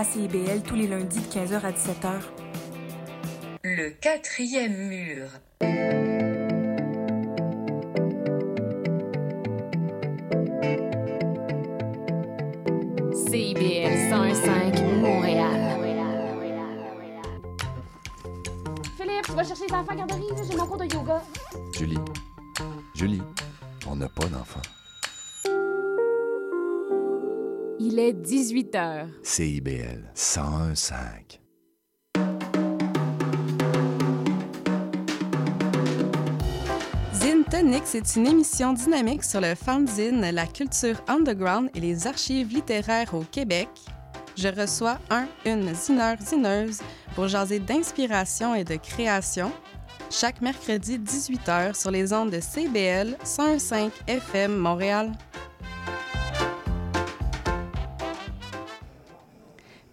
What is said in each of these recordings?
à CIBL tous les lundis de 15h à 17h. Le quatrième mur. CIBL 105 Montréal. Philippe, tu vas chercher les enfants à garderie, j'ai mon cours de yoga. Julie, Julie, on n'a pas d'enfant. Il est 18 h. CIBL 101.5. Zine Tonic, c'est une émission dynamique sur le fanzine, la culture underground et les archives littéraires au Québec. Je reçois un, une zineur, zineuse pour jaser d'inspiration et de création. Chaque mercredi 18h sur les ondes de CBL 105 FM Montréal.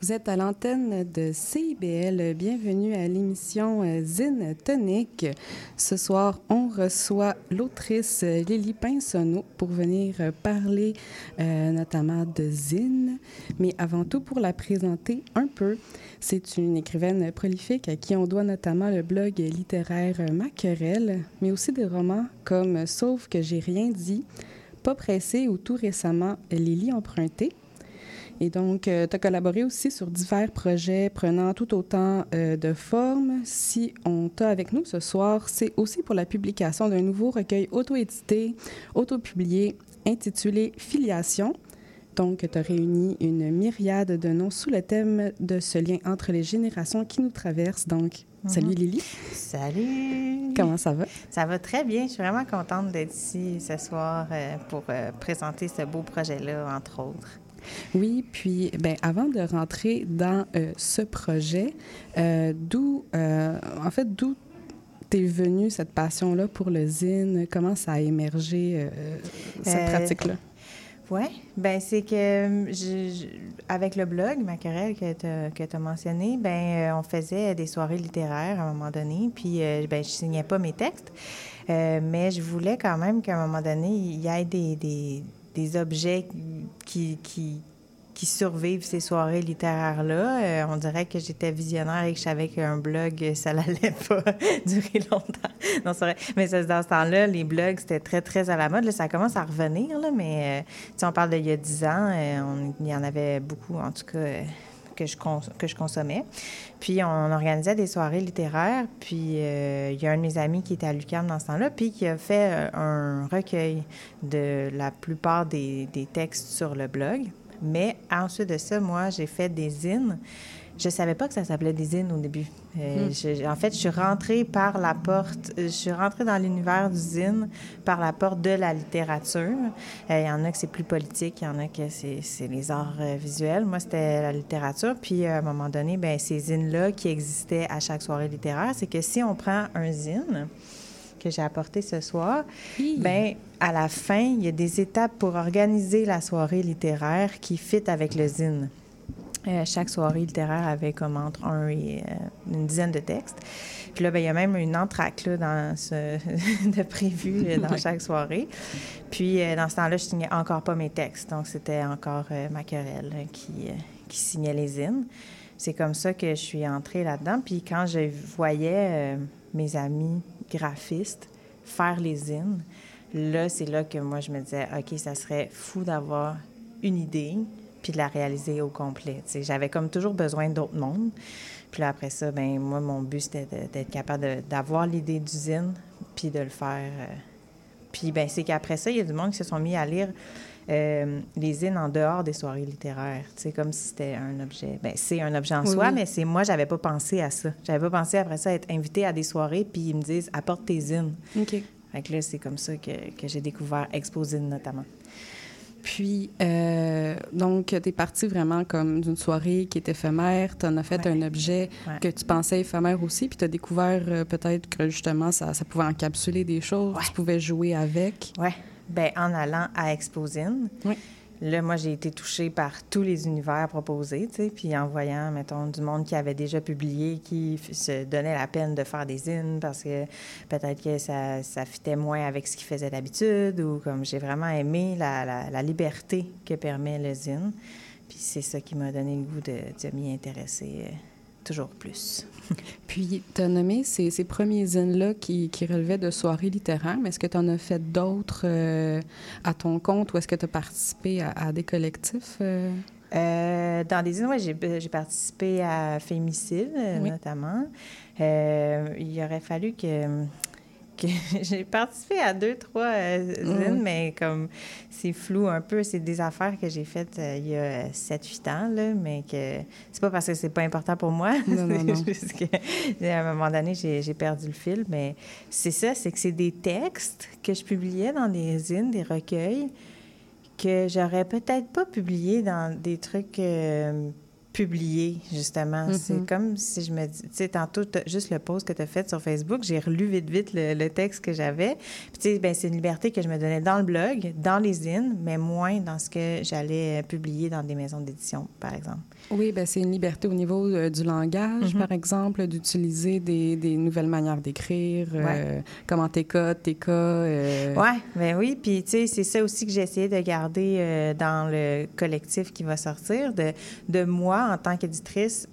Vous êtes à l'antenne de CIBL. Bienvenue à l'émission euh, Zine Tonic. Ce soir, on reçoit l'autrice Lily Pinsonneau pour venir euh, parler euh, notamment de Zine. Mais avant tout, pour la présenter un peu, c'est une écrivaine prolifique à qui on doit notamment le blog littéraire Maquerelle, mais aussi des romans comme Sauf que j'ai rien dit, Pas pressé ou tout récemment Lily emprunté. Et donc, tu as collaboré aussi sur divers projets prenant tout autant euh, de formes. Si on t'a avec nous ce soir, c'est aussi pour la publication d'un nouveau recueil auto-édité, auto-publié, intitulé Filiation. Donc, tu as réuni une myriade de noms sous le thème de ce lien entre les générations qui nous traversent. Donc, salut Lily. Salut! Comment ça va? Ça va très bien. Je suis vraiment contente d'être ici ce soir euh, pour euh, présenter ce beau projet-là, entre autres. Oui, puis ben, avant de rentrer dans euh, ce projet, euh, d'où, euh, en fait, d'où t'es venue cette passion-là pour le zine? Comment ça a émergé, cette pratique-là? Oui, ben c'est que je, je, avec le blog Maquerelle que tu as mentionné, ben on faisait des soirées littéraires à un moment donné, puis ben je signais pas mes textes, mais je voulais quand même qu'à un moment donné, il y ait des, des des objets qui, qui, qui, survivent ces soirées littéraires-là. Euh, on dirait que j'étais visionnaire et que je savais qu'un blog, ça n'allait pas durer longtemps. Non, vrai. Mais dans ce temps-là, les blogs, c'était très, très à la mode. Là, ça commence à revenir, là, mais euh, si on parle d'il y a 10 ans, euh, on, il y en avait beaucoup, en tout cas que je, que je consommais. Puis on organisait des soirées littéraires. Puis euh, il y a un de mes amis qui était à l'UQAM dans ce temps-là, puis qui a fait euh, un recueil de la plupart des, des textes sur le blog. Mais ensuite de ça, moi, j'ai fait des zines. Je savais pas que ça s'appelait des zines au début. Euh, je, en fait, je suis rentrée par la porte, je suis rentrée dans l'univers du zine par la porte de la littérature. Il y en a que c'est plus politique, il y en a que c'est les arts visuels. Moi, c'était la littérature. Puis, à un moment donné, ben ces zines-là qui existaient à chaque soirée littéraire, c'est que si on prend un zine, que j'ai apporté ce soir, oui. ben à la fin, il y a des étapes pour organiser la soirée littéraire qui fit avec le zine. Euh, chaque soirée littéraire avait comme entre un et euh, une dizaine de textes. Puis là, ben, il y a même une entracte là, dans ce, de prévu euh, dans chaque soirée. Puis euh, dans ce temps-là, je signais encore pas mes textes. Donc, c'était encore ma querelle qui, qui signait les zines. C'est comme ça que je suis entrée là-dedans. Puis quand je voyais mes amis graphistes faire les zines, là, c'est là que moi, je me disais, OK, ça serait fou d'avoir une idée puis de la réaliser au complet. J'avais comme toujours besoin d'autres mondes. Puis là, après ça, ben moi, mon but, c'était d'être capable d'avoir l'idée d'usine puis de le faire. Euh... Puis ben c'est qu'après ça, il y a du monde qui se sont mis à lire euh, les zines en dehors des soirées littéraires. C'est comme si c'était un objet. Ben c'est un objet en oui, soi, oui. mais c'est moi, j'avais pas pensé à ça. J'avais pas pensé après ça à être invitée à des soirées, puis ils me disent apporte tes zines. OK. Fait que là, c'est comme ça que, que j'ai découvert Exposine notamment. Puis, euh, donc, tu es parti vraiment comme d'une soirée qui est éphémère. Tu en as fait ouais. un objet ouais. que tu pensais éphémère aussi. Puis, tu as découvert euh, peut-être que justement, ça, ça, pouvait encapsuler des choses. Ouais. Tu pouvais jouer avec. Oui. Bien, en allant à Exposine. Oui. Là, moi, j'ai été touchée par tous les univers proposés, tu sais, puis en voyant, mettons, du monde qui avait déjà publié, qui se donnait la peine de faire des zines parce que peut-être que ça, fitait moins avec ce qu'ils faisaient d'habitude ou comme j'ai vraiment aimé la, liberté que permet le zine. Puis c'est ça qui m'a donné le goût de, de m'y intéresser euh, toujours plus. Puis, tu as nommé ces, ces premiers zines-là qui, qui relevaient de soirées littéraires, mais est-ce que tu en as fait d'autres euh, à ton compte ou est-ce que tu as participé à, à des collectifs? euh? Euh, dans des zines, oui, j'ai, participé à Fémicide, Oui. notamment. Euh, il aurait fallu que j'ai participé à deux, trois euh, zines, Mhm. mais comme c'est flou un peu. C'est des affaires que j'ai faites euh, il y a 7-8 ans, là, mais que c'est pas parce que c'est pas important pour moi. Non, non, juste qu'à un moment donné, j'ai, j'ai perdu le fil. Mais c'est ça, c'est que c'est des textes que je publiais dans des zines, des recueils, que j'aurais peut-être pas publié dans des trucs euh, publiés, justement. Mhm. C'est comme si je me dis... Tu sais, tantôt, juste le post que tu as fait sur Facebook, j'ai relu vite, vite le, le texte que j'avais. Puis, tu sais, ben, c'est une liberté que je me donnais dans le blog, dans les zines, mais moins dans ce que j'allais euh, publier dans des maisons d'édition, par exemple. Oui, ben c'est une liberté au niveau euh, du langage, Mhm. par exemple, d'utiliser des, des nouvelles manières d'écrire, euh, comment tes codes, tes cas. euh, Ouais, ben oui. Puis, tu sais, c'est ça aussi que j'ai essayé de garder dans le collectif qui va sortir, de, de moi, en tant qu'éditrice,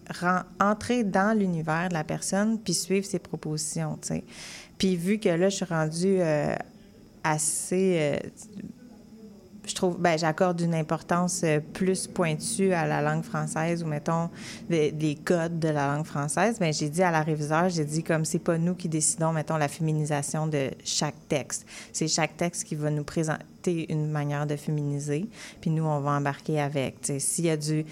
entrer dans l'univers de la personne puis suivre ses propositions. Puis, vu que là, je suis rendue euh, assez. euh, je trouve, ben, j'accorde une importance euh, plus pointue à la langue française ou, mettons, des codes de la langue française. Ben, j'ai dit à la réviseur, j'ai dit comme c'est pas nous qui décidons, mettons, la féminisation de chaque texte. C'est chaque texte qui va nous présenter une manière de féminiser, puis nous, on va embarquer avec. S'il y a du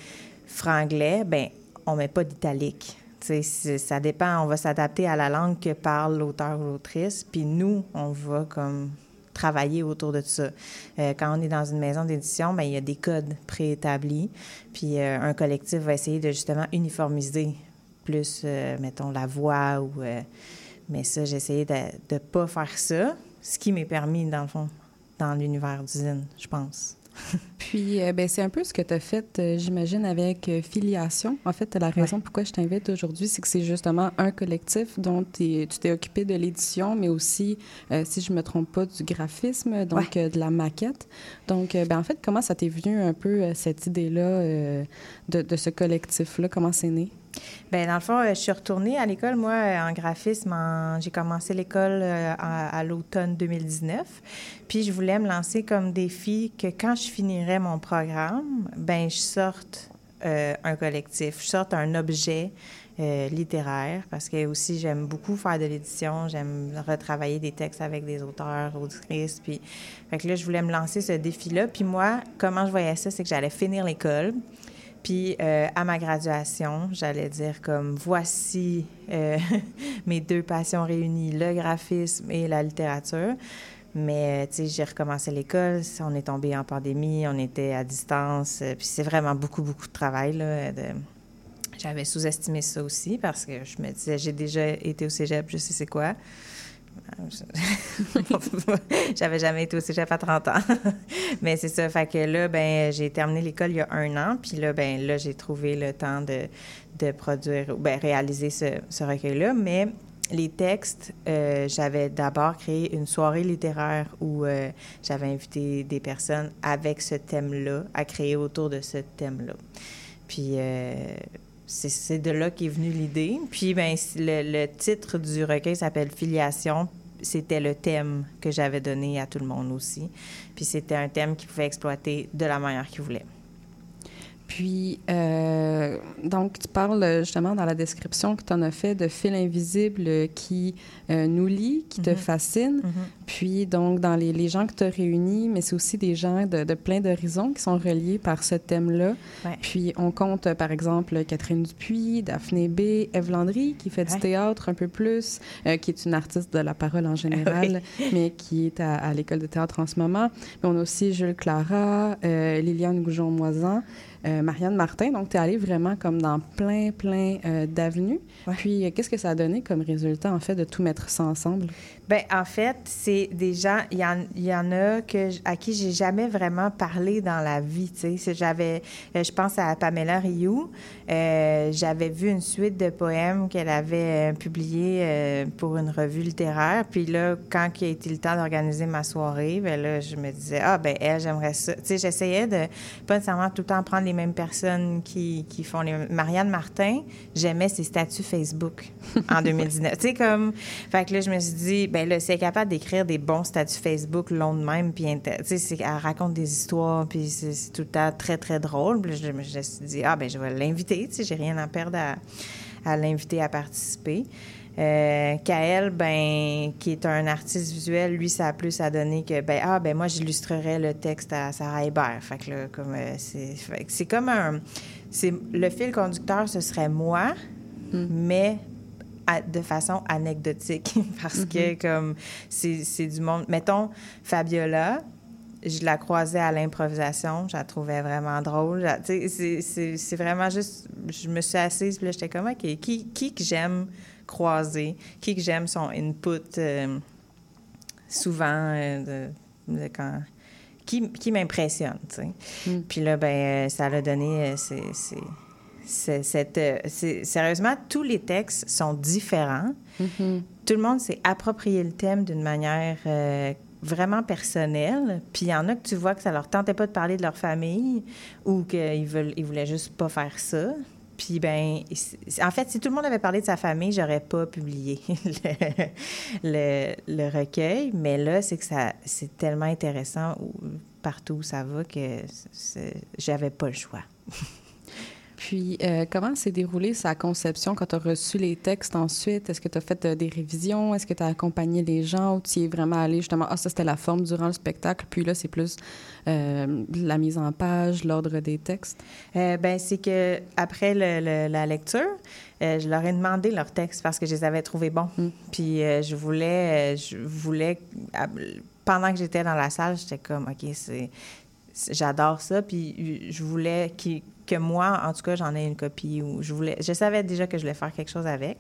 franglais, ben on met pas d'italique. Ça dépend, on va s'adapter à la langue que parle l'auteur ou l'autrice, puis nous, on va comme travailler autour de ça. Euh, quand on est dans une maison d'édition, ben il y a des codes préétablis, puis euh, un collectif va essayer de justement uniformiser plus, euh, mettons, la voix ou... mais ça, j'ai essayé de ne pas faire ça, ce qui m'est permis, dans le fond, dans l'univers d'usine, je pense. Puis, euh, ben, c'est un peu ce que tu as fait, euh, j'imagine, avec euh, Filiation. En fait, la raison pourquoi je t'invite aujourd'hui, c'est que c'est justement un collectif dont tu t'es occupé de l'édition, mais aussi, si je me trompe pas, du graphisme, donc de la maquette. Donc, ben, en fait, comment ça t'est venu un peu, cette idée-là de, de ce collectif-là? Comment c'est né? Bien, dans le fond, euh, je suis retournée à l'école, moi, euh, en graphisme. J'ai commencé l'école euh, à, l'automne 2019. Puis, je voulais me lancer comme défi que quand je finirais mon programme, ben je sorte un collectif, je sorte un objet littéraire, parce que aussi, j'aime beaucoup faire de l'édition. J'aime retravailler des textes avec des auteurs, autrices. Puis, fait que là, je voulais me lancer ce défi-là. Puis moi, comment je voyais ça, c'est que j'allais finir l'école. Puis euh, à ma graduation, j'allais dire comme voici euh, mes deux passions réunies, le graphisme et la littérature. Mais euh, tu sais, j'ai recommencé l'école, on est tombé en pandémie, on était à distance, puis c'est vraiment beaucoup beaucoup de travail J'avais sous-estimé ça aussi parce que je me disais j'ai déjà été au cégep, je sais c'est quoi. J'avais jamais été au cégep à 30 ans. Mais c'est ça. Fait que là, ben, j'ai terminé l'école il y a un an. Puis là, ben, là, j'ai trouvé le temps de, de produire, ben, réaliser ce, ce recueil-là. Mais les textes, euh, j'avais d'abord créé une soirée littéraire où euh, j'avais invité des personnes avec ce thème-là, à créer autour de ce thème-là. Puis euh, c'est- de là qu'est venue l'idée. Puis ben, le, le titre du recueil s'appelle Filiation. C'était le thème que j'avais donné à tout le monde aussi. Puis c'était un thème qu'il pouvait exploiter de la manière qu'il voulait. Puis, euh, donc, tu parles euh, justement dans la description que tu en as fait de fil invisible qui euh, nous lie, qui te Mhm. fascine. Puis, donc, dans les, les gens que tu as réunis, mais c'est aussi des gens de, de plein d'horizons qui sont reliés par ce thème-là. Ouais. Puis, on compte, par exemple, Catherine Dupuis, Daphné B, Eve Landry, qui fait du théâtre un peu plus, euh, qui est une artiste de la parole en général, mais qui est à, à l'école de théâtre en ce moment. Mais on a aussi Jules Clara, Liliane Goujon-Moisan, euh, Marianne Martin. Donc, tu es allée vraiment comme dans plein, plein euh, d'avenues. Ouais. Puis, euh, qu'est-ce que ça a donné comme résultat, en fait, de tout mettre ça ensemble? Ben en fait, c'est des gens, il y en, y en a que, à qui j'ai jamais vraiment parlé dans la vie, tu sais. J'avais, je pense à Pamela Rioux, j'avais vu une suite de poèmes qu'elle avait publiés pour une revue littéraire, puis là, quand il a été le temps d'organiser ma soirée, ben là, je me disais, ah ben elle, j'aimerais ça. Tu sais, j'essayais de, pas nécessairement tout le temps prendre les les mêmes personnes qui, qui font les... Marianne Martin, j'aimais ses statuts Facebook en 2019. tu sais, comme... Fait que là, je me suis dit, ben là, si elle est capable d'écrire des bons statuts Facebook longs de même, puis tu sais, elle raconte des histoires, puis c'est tout le temps très, très drôle. Puis je, me je me suis dit, ah, ben je vais l'inviter, tu sais, j'ai rien à perdre à, à l'inviter à participer. Euh, Kael, ben, qui est un artiste visuel, lui, ça a plus à donner que, ben, ah, ben, moi, j'illustrerais le texte à Sarah Hébert. Fait que là, comme, euh, c'est, comme un. C'est, le fil conducteur, ce serait moi, mais à- de façon anecdotique. Parce que, comme, c'est, c'est du monde. Mettons, Fabiola, je la croisais à l'improvisation, je la trouvais vraiment drôle. C'est, c'est vraiment juste. Je me suis assise, puis là, j'étais comme, OK, qui, qui que j'aime croiser, qui que j'aime son input euh, souvent euh, de, de quand. Qui, qui m'impressionne, tu sais. Mm. Puis là, ben, euh, ça l'a donné. c'est, c'est, cette, c'est- sérieusement, tous les textes sont différents. Mhm. Tout le monde s'est approprié le thème d'une manière euh, vraiment personnelle. Puis il y en a que tu vois que ça leur tentait pas de parler de leur famille ou qu'ils veulent, ils voulaient juste pas faire ça. Puis ben, en fait, si tout le monde avait parlé de sa famille, j'aurais pas publié le, recueil. Mais là, c'est que c'est tellement intéressant partout où ça va que j'avais pas le choix. Puis, euh, comment s'est déroulée sa conception quand tu as reçu les textes ensuite? Est-ce que tu as fait euh, des révisions? Est-ce que tu as accompagné les gens ou tu y es vraiment allé justement, ah, ça c'était la forme durant le spectacle, puis là c'est plus euh, la mise en page, l'ordre des textes? Ben, c'est que après le- le- la lecture, je leur ai demandé leurs textes parce que je les avais trouvés bons. Mm. Puis je voulais, je voulais, à- pendant que j'étais dans la salle, j'étais comme, ok, c'est, j'adore ça. Puis je voulais qu'il- que moi, en tout cas, j'en ai une copie ou je voulais, je savais déjà que je voulais faire quelque chose avec.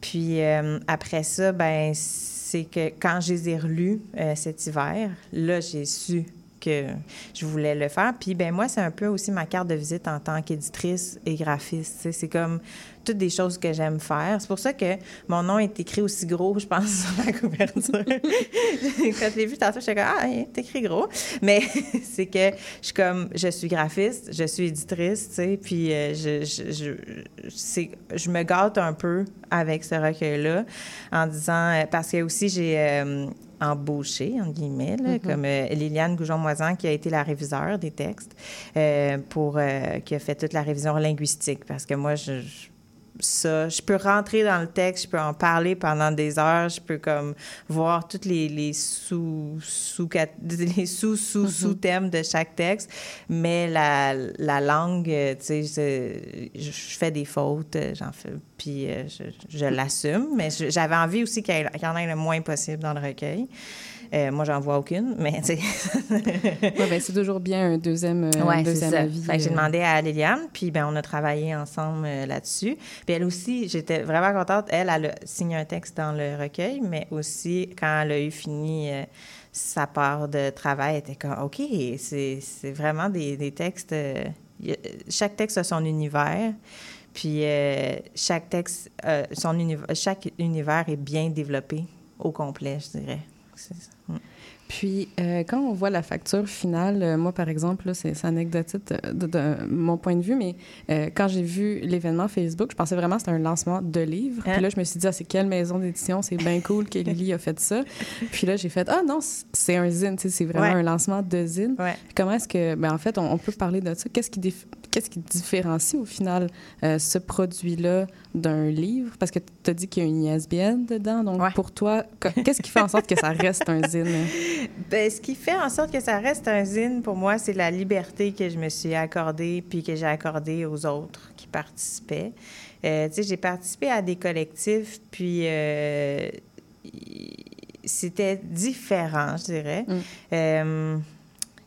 Puis euh, après ça, ben c'est que quand je les ai relus euh, cet hiver, là, j'ai su que je voulais le faire. Puis ben moi, c'est un peu aussi ma carte de visite en tant qu'éditrice et graphiste. C'est comme toutes des choses que j'aime faire. C'est pour ça que mon nom est écrit aussi gros, je pense, sur la couverture. Quand je l'ai vu tantôt, j'étais comme ah, il est écrit gros. Mais c'est que je suis comme je suis graphiste, je suis éditrice, tu sais, puis euh, je, je, je, je me gâte un peu avec ce recueil-là en disant euh, parce que aussi j'ai euh, embauché, entre guillemets, là, comme euh, Liliane Goujon-Moisan, qui a été la réviseur des textes, euh, pour, euh, qui a fait toute la révision linguistique. Parce que moi, je, je- ça, je peux rentrer dans le texte, je peux en parler pendant des heures, je peux comme voir toutes les, les sous sous les sous sous sous thèmes de chaque texte, mais la, la langue, euh, tu sais, je, je fais des fautes, euh, j'en fais, puis euh, je, je l'assume, mais j'avais envie aussi qu'il y, ait- qu'il y en ait le moins possible dans le recueil. Euh, moi, j'en vois aucune, mais tu sais. Ouais, ben, c'est toujours bien un deuxième, euh, Ouais, deuxième ça. avis. Fait que j'ai euh. demandé à Liliane, puis ben, on a travaillé ensemble euh, là-dessus. Puis elle aussi, j'étais vraiment contente. Elle, elle a signé un texte dans le recueil, mais aussi, quand elle a eu fini sa part de travail, elle était comme, OK, c'est c'est vraiment des, des textes... a- chaque texte a son univers. Puis chaque texte, son univers, chaque univers est bien développé au complet, je dirais. Ça. Mm. Puis, euh, quand on voit la facture finale, euh, moi, par exemple, là, c'est anecdotique de, de- de mon point de vue, mais euh, quand j'ai vu l'événement Facebook, je pensais vraiment que c'était un lancement de livre. Hein? Puis là, je me suis dit, ah, c'est quelle maison d'édition? C'est bien cool que Lily a fait ça. Puis là, j'ai fait, ah non, c'est un zine, c'est vraiment Ouais. un lancement de zine. Ouais. Puis comment est-ce que, ben, en fait, on, on peut parler de ça? Qu'est-ce qui, qu'est-ce qui différencie au final euh, ce produit-là d'un livre? Parce que tu as dit qu'il y a une ISBN dedans. Donc, Ouais. pour toi, qu'est-ce qui fait en sorte que ça reste un zine? Ben, ce qui fait en sorte que ça reste un zine, pour moi, c'est la liberté que je me suis accordée puis que j'ai accordée aux autres qui participaient. Euh, tu sais, j'ai participé à des collectifs, puis euh, c'était différent, je dirais. Mm.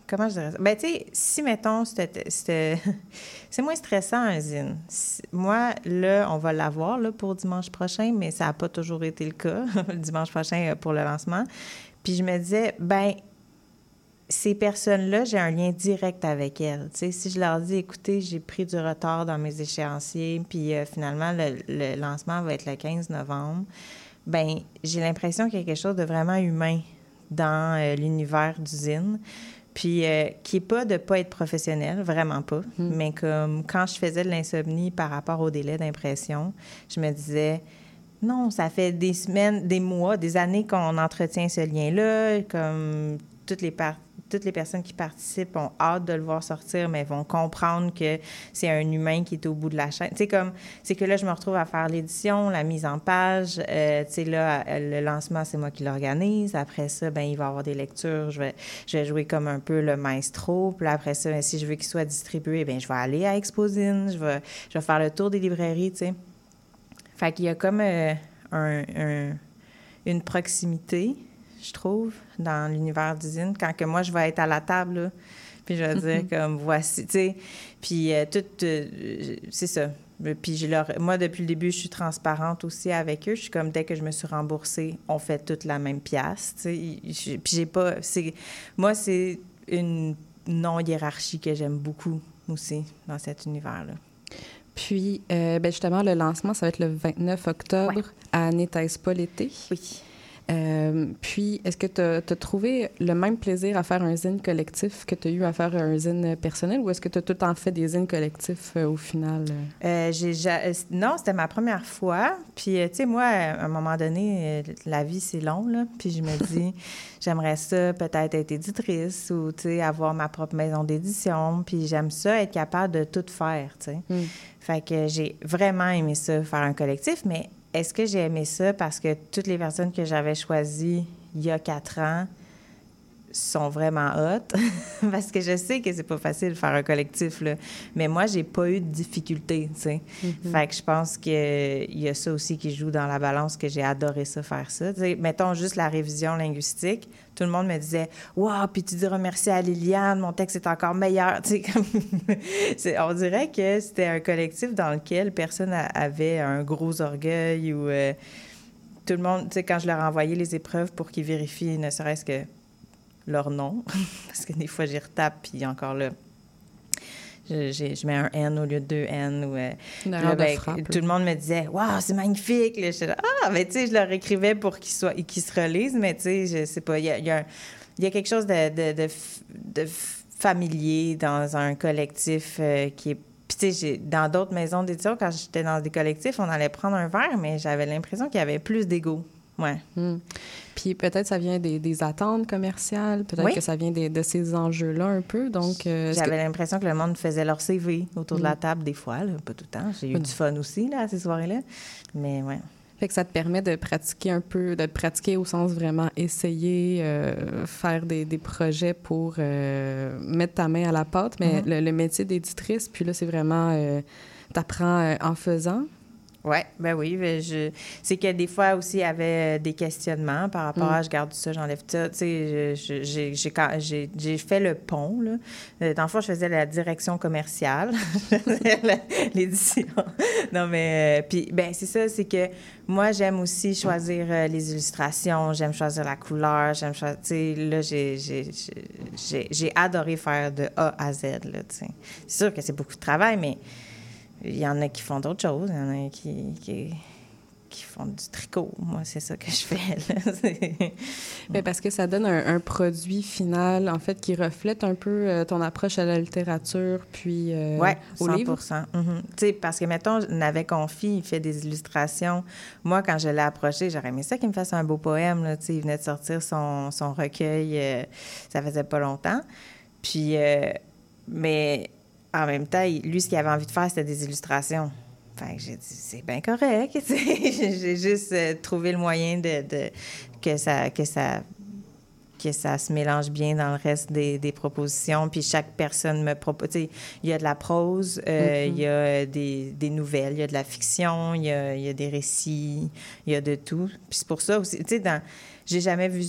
Comment je dirais ça? Ben, tu sais, si, mettons, c'est moins stressant, un zine. Moi, là, on va l'avoir là, pour dimanche prochain, mais ça n'a pas toujours été le cas, dimanche prochain euh, pour le lancement. Puis je me disais, ben ces personnes-là, j'ai un lien direct avec elles. Tu sais, si je leur dis, écoutez, j'ai pris du retard dans mes échéanciers, puis euh, finalement, le, le lancement va être le 15 novembre, ben j'ai l'impression qu'il y a quelque chose de vraiment humain dans euh, l'univers d'usine. Puis, euh, qui est pas de pas être professionnel, vraiment pas. Mm. Mais comme quand je faisais de l'insomnie par rapport au délai d'impression, je me disais, non, ça fait des semaines, des mois, des années qu'on entretient ce lien-là. Comme toutes les, par- toutes les personnes qui participent ont hâte de le voir sortir, mais vont comprendre que c'est un humain qui est au bout de la chaîne. Tu sais, comme, c'est que là, je me retrouve à faire l'édition, la mise en page. Euh, tu sais, là, le lancement, c'est moi qui l'organise. Après ça, ben il va y avoir des lectures. Je vais, je vais jouer comme un peu le maestro. Puis après ça, ben, si je veux qu'il soit distribué, ben je vais aller à Exposine. Je vais, je vais faire le tour des librairies, tu sais. Fait qu'il y a comme euh, un- une proximité, je trouve, dans l'univers d'usine, quand que moi, je vais être à la table, là, puis je vais dire comme, voici, tu sais, puis euh, tout, euh, c'est ça. Puis je leur, moi, depuis le début, je suis transparente aussi avec eux. Je suis comme, dès que je me suis remboursée, on fait toute la même pièce, tu sais. Puis j'ai pas, c'est, moi, c'est une non-hiérarchie que j'aime beaucoup aussi dans cet univers-là. Puis, euh, ben justement, le lancement, ça va être le 29 octobre Ouais. à N'était-ce pas l'été? Oui. Euh, puis, est-ce que tu as, trouvé le même plaisir à faire un zine collectif que tu as eu à faire un zine personnel ou est-ce que tu as tout le temps fait des zines collectifs euh, au final? euh? J'ai non, c'était ma première fois. Puis, tu sais, moi, à un moment donné, la vie, c'est long, là. Puis, je me dis, j'aimerais ça peut-être être éditrice ou, tu sais, avoir ma propre maison d'édition. Puis, j'aime ça, être capable de tout faire, tu sais. Mm. Fait que j'ai vraiment aimé ça, faire un collectif. Mais est-ce que j'ai aimé ça parce que toutes les personnes que j'avais choisies il y a quatre ans sont vraiment hot? parce que je sais que c'est pas facile de faire un collectif, là. Mais moi, j'ai pas eu de difficultés, tu sais. Fait que je pense qu'il y a ça aussi qui joue dans la balance, que j'ai adoré ça, faire ça. Mettons juste la révision linguistique. Tout le monde me disait « Wow! Puis tu diras merci à Liliane, mon texte est encore meilleur. » Tu sais, on dirait que c'était un collectif dans lequel personne avait un gros orgueil ou... euh, tout le monde, tu sais, quand je leur envoyais les épreuves pour qu'ils vérifient ne serait-ce que leur nom, parce que des fois, j'y retape, puis encore là, je, je mets un N au lieu de deux N. Ou, euh, là, ben, frappe, tout le monde me disait Waouh, c'est magnifique. Là, là, ah, ben, tu sais, je leur écrivais pour qu'ils qu'ils se relisent, mais tu sais, je sais pas, il y a, y a y a quelque chose de, de, familier dans un collectif euh, qui est. Puis, tu sais, j'ai- dans d'autres maisons d'édition, quand j'étais dans des collectifs, on allait prendre un verre, mais j'avais l'impression qu'il y avait plus d'ego. Ouais. Hmm. Puis peut-être ça vient des, des attentes commerciales, peut-être Oui. que ça vient des- de ces enjeux-là un peu. Donc, euh, que- J'avais l'impression que le monde faisait leur CV autour de la Mm. table des fois, là, pas tout le temps. J'ai eu Mm. du fun aussi là, à ces soirées-là. Mais ouais. Fait que ça te permet de pratiquer un peu, de pratiquer au sens vraiment essayer, euh, faire des, des projets pour euh, mettre ta main à la pâte. Mais Mhm. le, le métier d'éditrice, puis là, c'est vraiment, t'apprends en faisant. Ouais, ben oui, ben je c'est que des fois aussi il y avait euh, des questionnements par rapport Mm. à je garde ça, j'enlève ça, tu sais, j'ai fait le pont là. Euh, Dans le fond, je faisais la direction commerciale, l'édition. Non mais euh, puis ben c'est ça, c'est que moi j'aime aussi choisir euh, les illustrations, j'aime choisir la couleur, j'aime choisir, tu sais, là j'ai j'ai j'ai- j'ai j'ai adoré faire de A à Z là, tu sais. C'est sûr que c'est beaucoup de travail, mais il y en a qui font d'autres choses. Il y en a qui, qui, qui font du tricot. Moi, c'est ça que je fais. là. C'est- Ben, parce que ça donne un, un produit final, en fait, qui reflète un peu euh, ton approche à la littérature, puis euh, ouais, au 100 livre. Tu sais, parce que, mettons, Navet Confi, il fait des illustrations. Moi, quand je l'ai approché, j'aurais aimé ça qu'il me fasse un beau poème. Là, il venait de sortir son, son recueil, euh, ça faisait pas longtemps. Puis, euh, mais en même temps, lui, ce qu'il avait envie de faire, c'était des illustrations. Fait que j'ai dit, c'est bien correct. j'ai juste euh, trouvé le moyen de, de- que ça que ça que ça se mélange bien dans le reste des, des propositions. Puis chaque personne me propose. tu sais, Il y a de la prose, euh, il y a des, des nouvelles, il y a de la fiction, il y a, il y a des récits, il y a de tout. Puis c'est pour ça aussi, tu sais, dans. J'ai jamais vu.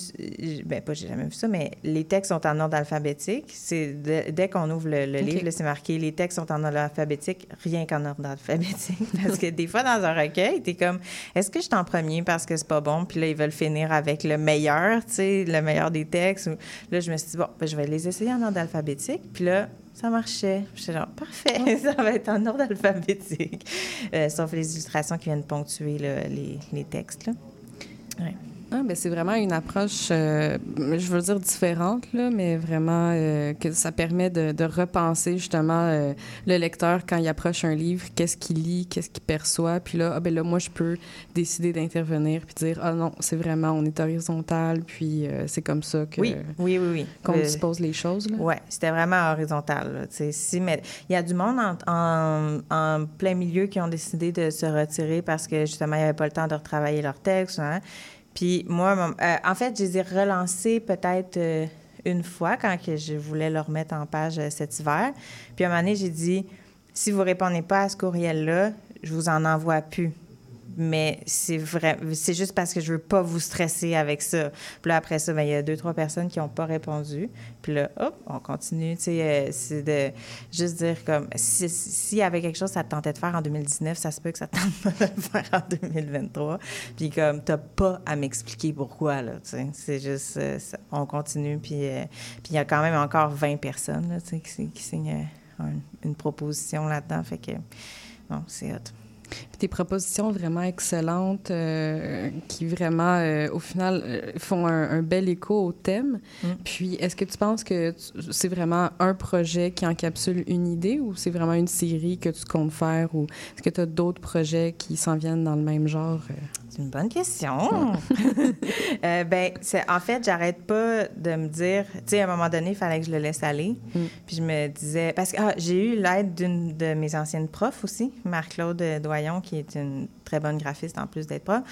Ben, pas j'ai jamais vu ça, mais les textes sont en ordre alphabétique. C'est de- dès qu'on ouvre le, livre, c'est marqué les textes sont en ordre alphabétique, rien qu'en ordre alphabétique. Parce que des fois, dans un recueil, t'es comme est-ce que je suis en premier parce que c'est pas bon? Puis là, ils veulent finir avec le meilleur, tu sais, le meilleur des textes. Ou- Là, je me suis dit, bon, ben, je vais les essayer en ordre alphabétique. Puis là, ça marchait. J'étais genre, parfait, ça va être en ordre alphabétique. Euh, sauf les illustrations qui viennent ponctuer là, les, les textes. Là. Ouais. Ah, ben, c'est vraiment une approche, euh, je veux dire différente, là, mais vraiment euh, que ça permet de, de repenser justement euh, le lecteur quand il approche un livre, qu'est-ce qu'il lit, qu'est-ce qu'il perçoit. Puis là, ah, ben là, moi, je peux décider d'intervenir puis dire, ah non, c'est vraiment, on est horizontal, puis c'est comme ça que Oui, oui, oui, oui. qu'on dispose les choses. Oui, c'était vraiment horizontal. là, si, mais il y a du monde en, en- en plein milieu qui ont décidé de se retirer parce que justement, il n'y avait pas le temps de retravailler leur texte. hein. Puis moi, euh, en fait, je les ai peut-être euh, une fois quand je voulais leur mettre en page euh, cet hiver. Puis à un moment donné, j'ai dit si vous répondez pas à ce courriel-là, je vous en envoie plus. Mais c'est vrai, c'est juste parce que je veux pas vous stresser avec ça. Puis là, après ça, ben, il y a deux, trois personnes qui n'ont pas répondu. Puis là, hop, on continue. Tu sais, euh, c'est de juste dire comme, si- s'il y avait quelque chose que ça te tentait de faire en 2019, ça se peut que ça te tente pas de le faire en 2023. Puis comme, t'as pas à m'expliquer pourquoi, là. C'est juste, euh, on continue. Puis euh, puis il y a quand même encore 20 personnes, là, tu qui, qui signent un- une proposition là-dedans. Fait que, non, c'est hot. Tes propositions vraiment excellentes euh, qui vraiment, euh, au final, euh, font un, un bel écho au thème. Mm. Puis, est-ce que tu penses que c'est vraiment un projet qui encapsule une idée ou c'est vraiment une série que tu comptes faire ou est-ce que tu as d'autres projets qui s'en viennent dans le même genre? C'est une bonne question. Euh, ben, en fait, j'arrête pas de me dire, tu sais, à un moment donné, il fallait que je le laisse aller. Mm. Puis je me disais, parce que ah, j'ai eu l'aide d'une de mes anciennes profs aussi, Marc-Claude Qui est une très bonne graphiste en plus d'être prof.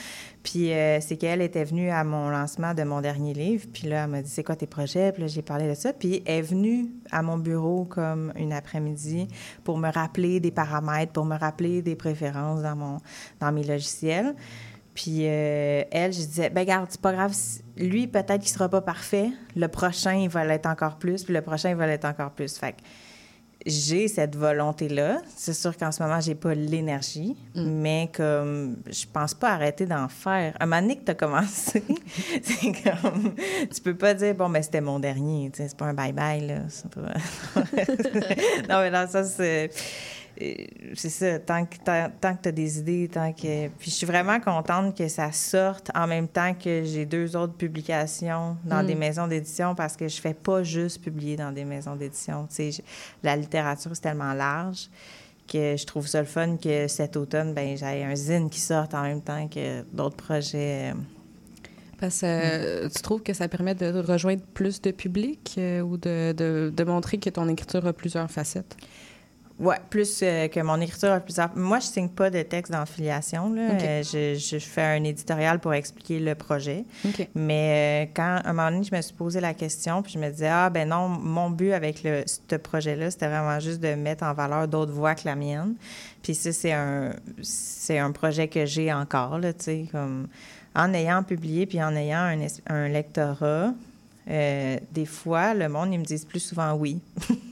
Puis euh, c'est qu'elle était venue à mon lancement de mon dernier livre. Puis là, elle m'a dit, c'est quoi tes projets? Puis là, j'ai parlé de ça. Puis elle est venue à mon bureau comme une après-midi pour me rappeler des paramètres, pour me rappeler des préférences dans, mon, dans mes logiciels. Puis euh, elle, je disais, ben garde, c'est pas grave. Lui, peut-être qu'il sera pas parfait. Le prochain, il va l'être encore plus. Puis le prochain, il va l'être encore plus. Fait que j'ai cette volonté-là. C'est sûr qu'en ce moment, j'ai pas l'énergie, mais comme je pense pas arrêter d'en faire. Un moment donné que t'as commencé, c'est comme tu peux pas dire bon ben c'était mon dernier, tu c'est pas un bye bye là. C'est pas... non mais dans ça c'est c'est ça, tant que tant, tant que tu as des idées, tant que. Puis je suis vraiment contente que ça sorte en même temps que j'ai deux autres publications dans Mm. des maisons d'édition parce que je fais pas juste publier dans des maisons d'édition. Tu sais, la littérature, c'est tellement large que je trouve ça le fun que cet automne, ben j'ai un zine qui sorte en même temps que d'autres projets. euh, Parce que euh, tu trouves que ça permet de rejoindre plus de public euh, ou de, de, de montrer que ton écriture a plusieurs facettes? Ouais, plus euh, que mon écriture a plusieurs. Moi, je signe pas de texte dans filiation. Là. Euh, je, je fais un éditorial pour expliquer le projet. Mais euh, quand, à un moment donné, je me suis posé la question, puis je me disais, ah, ben non, mon but avec le, ce projet-là, c'était vraiment juste de mettre en valeur d'autres voix que la mienne. Puis ça, c'est un, c'est un projet que j'ai encore, tu sais, comme en ayant publié, puis en ayant un, un lectorat, euh, des fois, le monde, ils me disent plus souvent oui.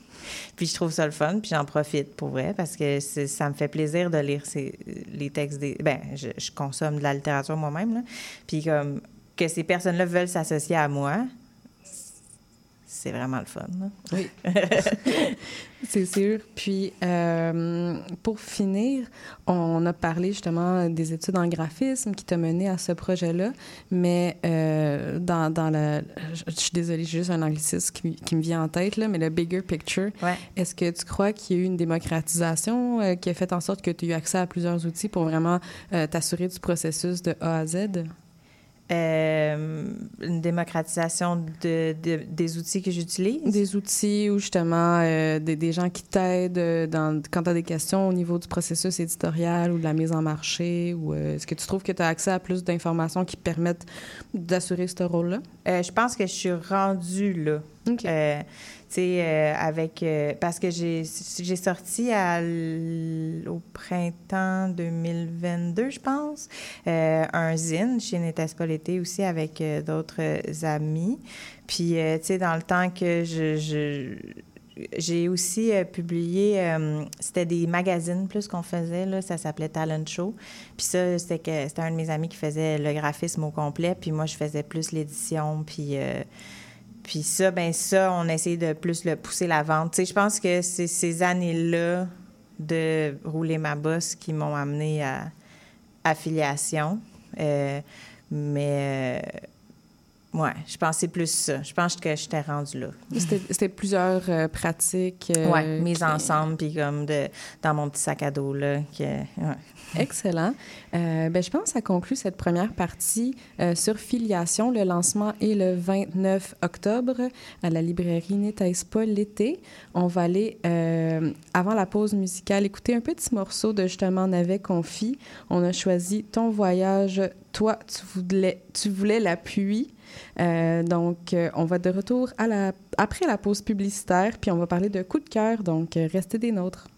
puis je trouve ça le fun, puis j'en profite pour vrai, parce que ça me fait plaisir de lire ces, les textes des... Ben, je, je consomme de la littérature moi-même, là. Puis comme que ces personnes-là veulent s'associer à moi, c'est vraiment le fun. là. Oui. C'est sûr. Puis, euh, pour finir, on a parlé justement des études en graphisme qui t'a mené à ce projet-là, mais euh, dans, dans le... Je, je suis désolée, j'ai juste un anglicisme qui, qui me vient en tête, là, mais le bigger picture, Ouais. est-ce que tu crois qu'il y a eu une démocratisation euh, qui a fait en sorte que tu as eu accès à plusieurs outils pour vraiment t'assurer du processus de A à Z? Euh, une démocratisation de, de- des outils que j'utilise? Des outils ou justement euh, des, des gens qui t'aident euh, dans, quand tu as des questions au niveau du processus éditorial ou de la mise en marché? Ou euh, est-ce que tu trouves que tu as accès à plus d'informations qui permettent d'assurer ce rôle-là? Je pense que je suis rendue là. OK. Euh, avec. euh, parce que j'ai sorti au printemps 2022, je pense, euh, un zine chez N'était-ce pas l'été aussi avec d'autres amis. Puis, tu sais, dans le temps que je. j'ai aussi publié, c'était des magazines plus qu'on faisait, là, ça s'appelait Talent Show. Puis ça, c'était que c'était un de mes amis qui faisait le graphisme au complet, puis moi, je faisais plus l'édition, puis... puis ça, ben ça, on essayé de plus le pousser la vente. Tu sais, je pense que c'est ces années-là de rouler ma bosse qui m'ont amené à affiliation. Euh, Mais, euh, ouais, je c'est plus ça. Je pense que j'étais rendue là. C'était plusieurs euh, pratiques. euh, ouais, mises qui- ensemble, puis comme de, dans mon petit sac à dos, là. Que, ouais. Excellent. Euh, ben, je pense que ça conclut cette première partie sur filiation. Le lancement est le 29 octobre à la librairie N'était-ce pas l'été. On va aller, avant la pause musicale, écouter un petit morceau de justement Navet Confi. On a choisi Ton voyage, toi, tu voulais, tu voulais la pluie. Euh, donc, euh, on va de retour après la pause publicitaire, puis on va parler de coup de cœur. Donc, euh, restez des nôtres.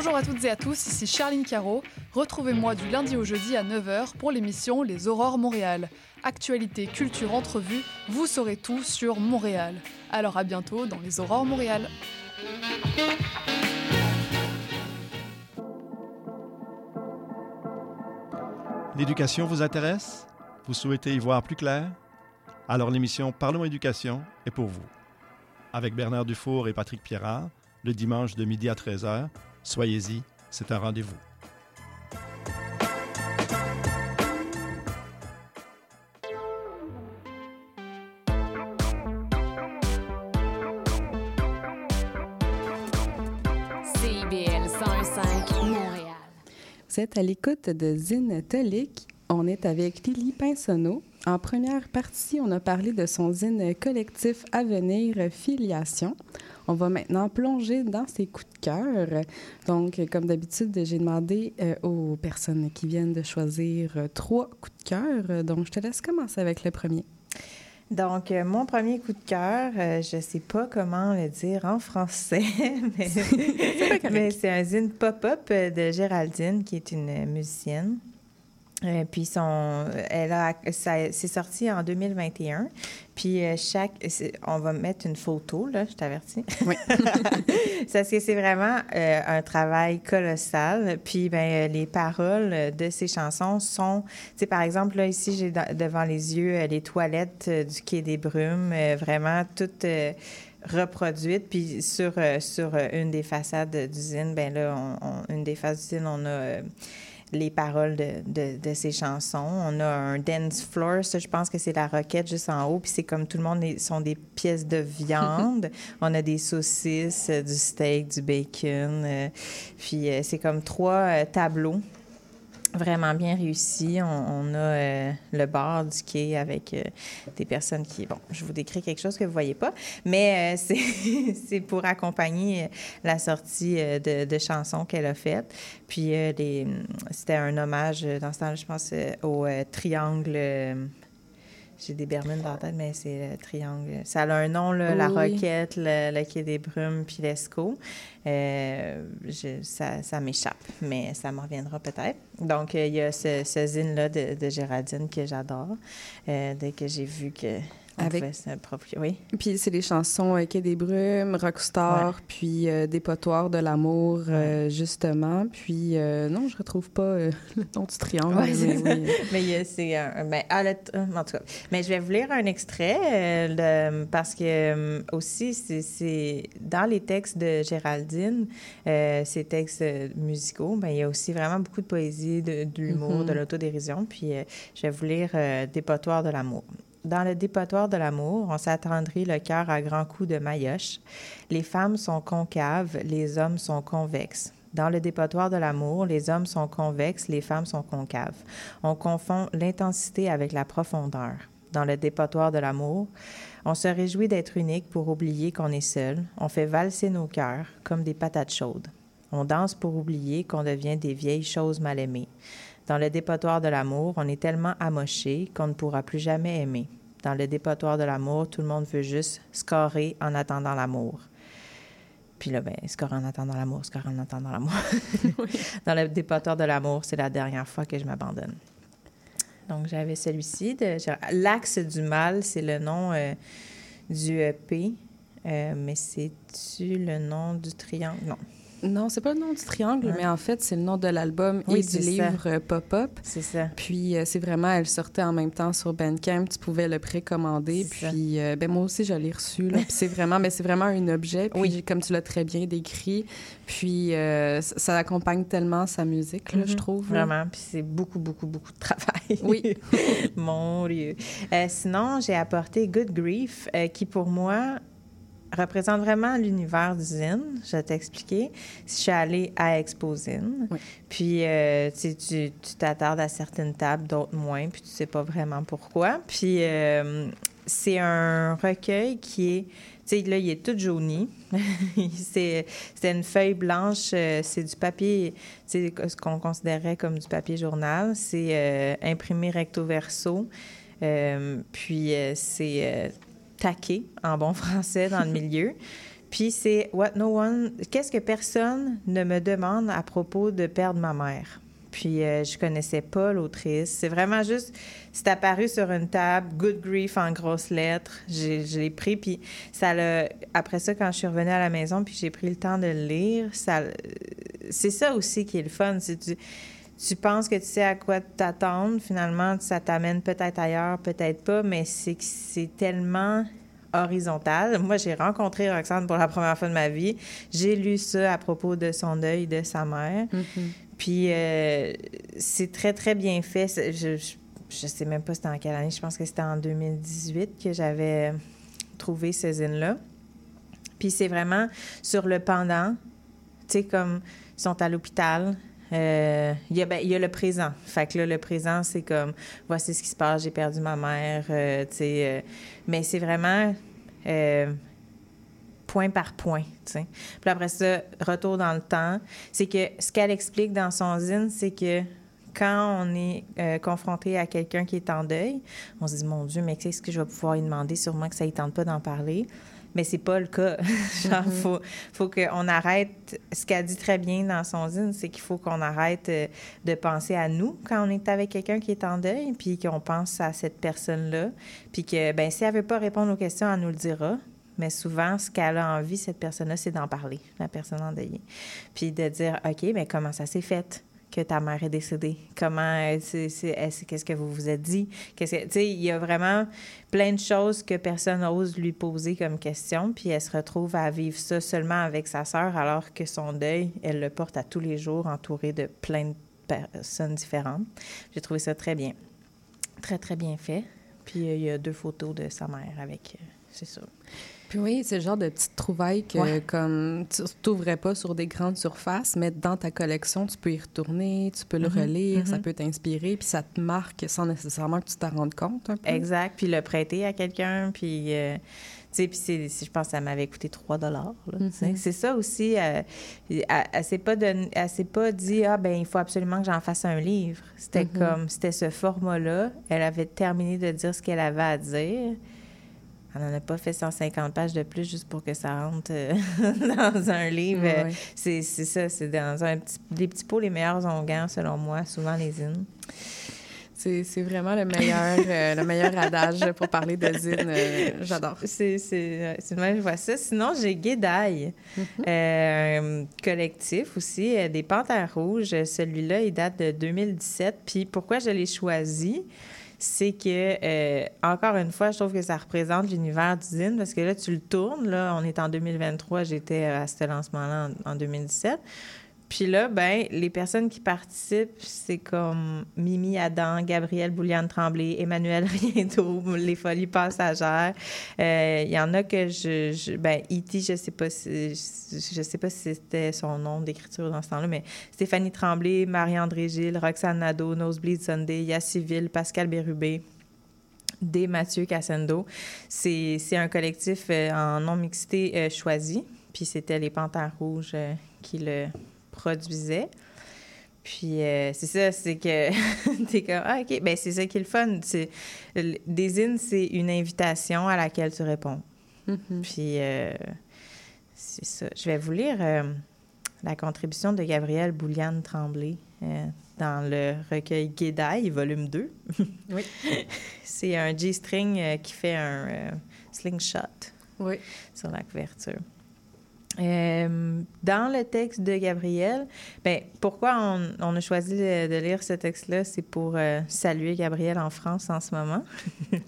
Bonjour à toutes et à tous, ici Charline Caro. Retrouvez-moi du lundi au jeudi à 9h pour l'émission Les Aurores Montréal. Actualité, culture, entrevue, vous saurez tout sur Montréal. Alors à bientôt dans Les Aurores Montréal. L'éducation vous intéresse? Vous souhaitez y voir plus clair? Alors l'émission Parlons éducation est pour vous. Avec Bernard Dufour et Patrick Pierrard, le dimanche de midi à 13h, soyez-y, c'est un rendez-vous. CIBL 105 Montréal. Vous êtes à l'écoute de Zine Tolik. On est avec Lily Pinsonneau. En première partie, on a parlé de son zine collectif à venir, Filiation. On va maintenant plonger dans ses coups de cœur. Donc, comme d'habitude, j'ai demandé euh, aux personnes qui viennent de choisir euh, trois coups de cœur. Donc, je te laisse commencer avec le premier. Donc, euh, mon premier coup de cœur, euh, je ne sais pas comment le dire en français, mais c'est un zine pop-up de Géraldine, qui est une musicienne. Euh, puis son, elle a, ça, c'est sorti en 2021. Puis euh, chaque, on va mettre une photo là, je t'avertis. Oui. Parce que c'est vraiment euh, un travail colossal. Puis ben euh, les paroles de ces chansons sont, tu sais par exemple là ici j'ai devant les yeux les toilettes du quai des Brumes, euh, vraiment toutes. euh, reproduites. Puis sur, euh, sur une des façades d'usine, ben là, on, on- une des faces d'usine, on a euh, les paroles de, de, de ces chansons. On a un dance floor, ça, je pense que c'est la roquette juste en haut, puis c'est comme tout le monde est- sont des pièces de viande. on a des saucisses, euh, du steak, du bacon, euh, puis euh, c'est comme trois tableaux vraiment bien réussis. On, a euh, le bar du quai avec euh, des personnes qui... Bon, je vous décris quelque chose que vous voyez pas, mais euh, c'est pour accompagner euh, la sortie de, chansons qu'elle a faites. Puis c'était un hommage, dans ce temps-là, je pense, au triangle... j'ai des bermudes dans la tête, mais c'est le triangle. Ça a un nom, là, la. Roquette, le, le Quai des Brumes, puis l'Esco. Euh, ça ça m'échappe, mais ça me reviendra peut-être. Donc, euh, il y a ce, ce zine-là de, de Géraldine que j'adore. Euh, dès que j'ai vu que Avec- Oui. Puis c'est les chansons euh, Quai des Brumes, Rockstar, puis euh, Dépotoir de l'amour, euh, justement. Puis euh, non, je retrouve pas euh, le nom du triangle. Ouais, mais oui. C'est un. Ben, le- en tout cas. Mais je vais vous lire un extrait parce que aussi, c'est- dans les textes de Géraldine, ces textes musicaux, ben, il y a aussi vraiment beaucoup de poésie, de, de l'humour, de l'autodérision. Puis je vais vous lire euh, Dépotoir de l'amour. Dans le dépotoir de l'amour, on s'attendrit le cœur à grands coups de maillotche. Les femmes sont concaves, les hommes sont convexes. Dans le dépotoir de l'amour, les hommes sont convexes, les femmes sont concaves. On confond l'intensité avec la profondeur. Dans le dépotoir de l'amour, on se réjouit d'être unique pour oublier qu'on est seul. On fait valser nos cœurs comme des patates chaudes. On danse pour oublier qu'on devient des vieilles choses mal aimées. Dans le dépotoir de l'amour, on est tellement amoché qu'on ne pourra plus jamais aimer. Dans le dépotoir de l'amour, tout le monde veut juste scorer en attendant l'amour. Puis là, ben, scorer en attendant l'amour, scorer en attendant l'amour. Dans le dépotoir de l'amour, c'est la dernière fois que je m'abandonne. Donc, j'avais celui-ci. de- L'axe du mal, c'est le nom euh, du EP. Euh, mais c'est-tu le nom du triangle? Non. Non, c'est pas le nom du triangle, mais en fait, c'est le nom de l'album Oui, et du livre euh, Pop-Up. C'est ça. Puis euh, c'est vraiment, elle sortait en même temps sur Bandcamp, tu pouvais le précommander. Puis euh, ben moi aussi, je l'ai reçu. Là. Puis c'est vraiment, mais c'est vraiment un objet. Puis Oui. comme tu l'as très bien décrit, puis ça, accompagne tellement sa musique, là, je Mhm. trouve. Vraiment. Puis c'est beaucoup, beaucoup, beaucoup de travail. Oui. Mon Dieu. Sinon, j'ai apporté Good Grief, qui pour moi représente vraiment l'univers du zine. Je vais t'expliquer. Je suis allée à Exposine. Oui. Puis, euh, tu t'attardes à certaines tables, d'autres moins, puis tu sais pas vraiment pourquoi. Puis, euh, c'est un recueil qui est... Tu sais, là, il est tout jauni. c'est une feuille blanche. euh, c'est du papier, tu sais, ce qu'on considérait comme du papier journal. C'est euh, imprimé recto verso. Euh, puis, c'est taqué, en bon français, dans le milieu. Puis c'est What No One. Qu'est-ce que personne ne me demande à propos de perdre ma mère? Puis euh, je connaissais pas l'autrice. C'est vraiment juste, c'est apparu sur une table, Good Grief en grosses lettres. Je l'ai pris, puis ça l'a. Après ça, quand je suis revenue à la maison, puis j'ai pris le temps de le lire, ça, c'est ça aussi qui est le fun. C'est tu, penses que tu sais à quoi t'attendre, finalement, ça t'amène peut-être ailleurs, peut-être pas, mais c'est que c'est tellement horizontal. Moi, j'ai rencontré Roxane pour la première fois de ma vie. J'ai lu ça à propos de son deuil de sa mère. Puis euh, c'est très, très bien fait. Je, je, je sais même pas c'était en quelle année. Je pense que c'était en 2018 que j'avais trouvé ce zine-là. Puis c'est vraiment sur le pendant. Tu sais, comme ils sont à l'hôpital. Euh, Il y, a, ben, il y a le présent. Fait que là, le présent, c'est comme, voici ce qui se passe, j'ai perdu ma mère, euh, tu euh, mais c'est vraiment euh, point par point, tu. Puis après ça, retour dans le temps. C'est que ce qu'elle explique dans son zine, c'est que quand on est euh, confronté à quelqu'un qui est en deuil, on se dit, mon Dieu, mais qu'est-ce que je vais pouvoir lui demander? Sûrement que ça ne tente pas d'en parler. Mais c'est pas le cas. Genre, Mhm. faut, faut qu'on arrête. Ce qu'elle dit très bien dans son zine, c'est qu'il faut qu'on arrête euh, de penser à nous quand on est avec quelqu'un qui est en deuil, puis qu'on pense à cette personne-là. Puis que, ben si elle veut pas répondre aux questions, elle nous le dira. Mais souvent, ce qu'elle a envie, cette personne-là, c'est d'en parler, la personne endeuillée. Puis de dire, OK, mais comment ça s'est fait? Que ta mère est décédée? Comment, euh, qu'est-ce que vous vous êtes dit? Tu sais, il y a vraiment plein de choses que personne n'ose lui poser comme question, puis elle se retrouve à vivre ça seulement avec sa sœur, alors que son deuil, elle le porte à tous les jours, entourée de plein de personnes différentes. J'ai trouvé ça très bien. Très, très bien fait. Puis euh, il y a deux photos de sa mère avec, euh, c'est ça. Puis oui, c'est le genre de petites trouvailles que, Ouais. comme, tu t'ouvrais pas sur des grandes surfaces, mais dans ta collection, tu peux y retourner, tu peux le Mhm, relire, ça mhm. peut t'inspirer, puis ça te marque sans nécessairement que tu t'en rendes compte un peu. Exact. Puis le prêter à quelqu'un. Puis, euh, tu sais, puis je pense que ça m'avait coûté 3 dollars. Mhm. C'est ça aussi. euh, elle s'est pas, elle s'est pas dit, ah, ben il faut absolument que j'en fasse un livre. C'était Mhm. comme, c'était ce format-là. Elle avait terminé de dire ce qu'elle avait à dire. Elle n'en a pas fait 150 pages de plus juste pour que ça rentre euh, dans un livre. C'est ça, c'est dans un petit, les petits pots les meilleurs onguents, selon moi, souvent les zines. C'est vraiment le meilleur, euh, le meilleur adage pour parler de zine. euh, J'adore. C'est que je vois ça. Sinon, j'ai Guédaille, euh, un collectif aussi, euh, des Panthères rouges. Celui-là, il date de 2017. Puis pourquoi je l'ai choisi? C'est que, euh, encore une fois, je trouve que ça représente l'univers d'usine parce que là, tu le tournes. Là, on est en 2023, j'étais à ce lancement-là en, en 2017. Puis là, ben, les personnes qui participent, c'est comme Mimi Adam, Gabrielle Bouliane Tremblay, Emmanuel Riendeau, Les Folies Passagères. Euh, Il y en a que je, je ben, E.T., je sais pas si, sais pas si c'était son nom d'écriture dans ce temps-là, mais Stéphanie Tremblay, Marie-André Gilles, Roxane Nadeau, Nosebleed Sunday, Yassiville, Pascal Bérubé, des Mathieu Cassendo. C'est un collectif euh, en non-mixité euh, choisi. Puis c'était les Panthères Rouges euh, qui le produisaient. Puis euh, c'est ça, c'est que t'es comme ah ok, ben c'est ça qui est le fun. C'est des c'est une invitation à laquelle tu réponds. Mhm. Puis euh, c'est ça. Je vais vous lire euh, la contribution de Gabrielle Bouliane Tremblay dans le recueil Guédaille, volume 2. Oui. c'est un G-string qui fait un slingshot Oui. sur la couverture. Euh, dans le texte de Gabriel, ben, pourquoi on, on a choisi de, lire ce texte-là? C'est pour euh, saluer Gabriel en France en ce moment.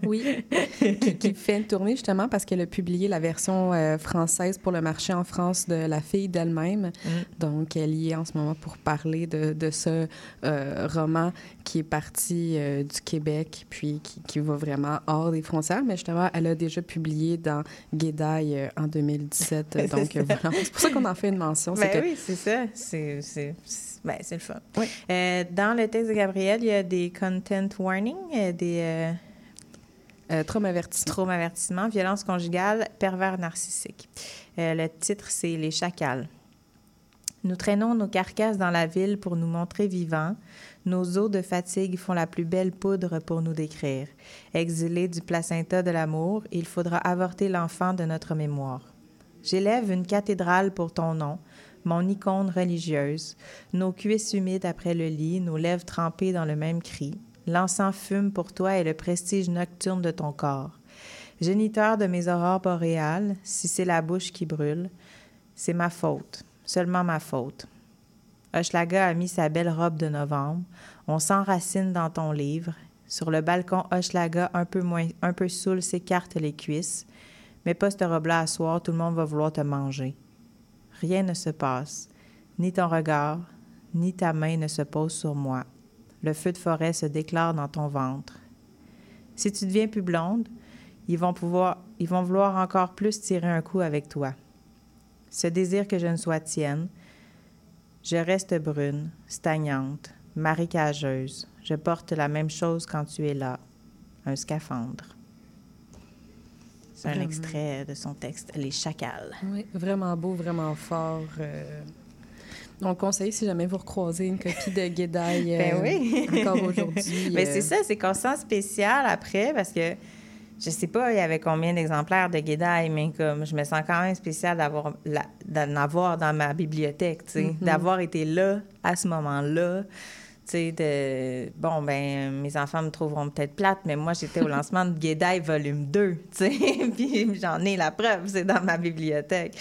Oui, qui, qui fait une tournée justement parce qu'elle a publié la version euh, française pour le marché en France de La fille d'elle-même. Donc, elle y est en ce moment pour parler de, de ce roman qui est parti du Québec, puis qui, qui va vraiment hors des frontières. Mais justement, elle a déjà publié dans Guédaille en 2017. C'est Donc, C'est pour ça qu'on en fait une mention. Ben que- oui, c'est ça. C'est, ben, le fun. Oui. Euh, dans le texte de Gabriel, il y a des content warnings, euh, des euh, Euh, trauma avertissement. trauma avertissements, violence conjugale, pervers narcissique. Euh, le titre, c'est Les chacals. Nous traînons nos carcasses dans la ville pour nous montrer vivants. Nos os de fatigue font la plus belle poudre pour nous décrire. Exilés du placenta de l'amour, il faudra avorter l'enfant de notre mémoire. J'élève une cathédrale pour ton nom, mon icône religieuse, nos cuisses humides après le lit, nos lèvres trempées dans le même cri. L'encens fume pour toi et le prestige nocturne de ton corps. Géniteur de mes aurores boréales, si c'est la bouche qui brûle, c'est ma faute, seulement ma faute. Hochelaga a mis sa belle robe de novembre. On s'enracine dans ton livre. Sur le balcon, Hochelaga, un peu moins, un peu saoul, s'écarte les cuisses. Mais pas cette robe-là à soir, tout le monde va vouloir te manger. Rien ne se passe. Ni ton regard, ni ta main ne se pose sur moi. Le feu de forêt se déclare dans ton ventre. Si tu deviens plus blonde, ils vont pouvoir, ils vont vouloir encore plus tirer un coup avec toi. Ce désir que je ne sois tienne, je reste brune, stagnante, marécageuse. Je porte la même chose quand tu es là, un scaphandre. C'est un extrait de son texte, Les Chacals. Oui, vraiment beau, vraiment fort. euh. On le conseille si jamais vous recroisez une copie de Guédaille Ben euh, oui. encore aujourd'hui. Mais euh, c'est ça, c'est sent spécial après parce que je sais pas, il y avait combien d'exemplaires de Guédaille, mais comme je me sens quand même spécial d'avoir d'en avoir dans ma bibliothèque, Mhm. d'avoir été là à ce moment-là. Tu sais, de... Bon, ben, mes enfants me trouveront peut-être plate, mais moi, j'étais au lancement de Guédaille volume 2, tu sais, puis j'en ai la preuve, c'est dans ma bibliothèque.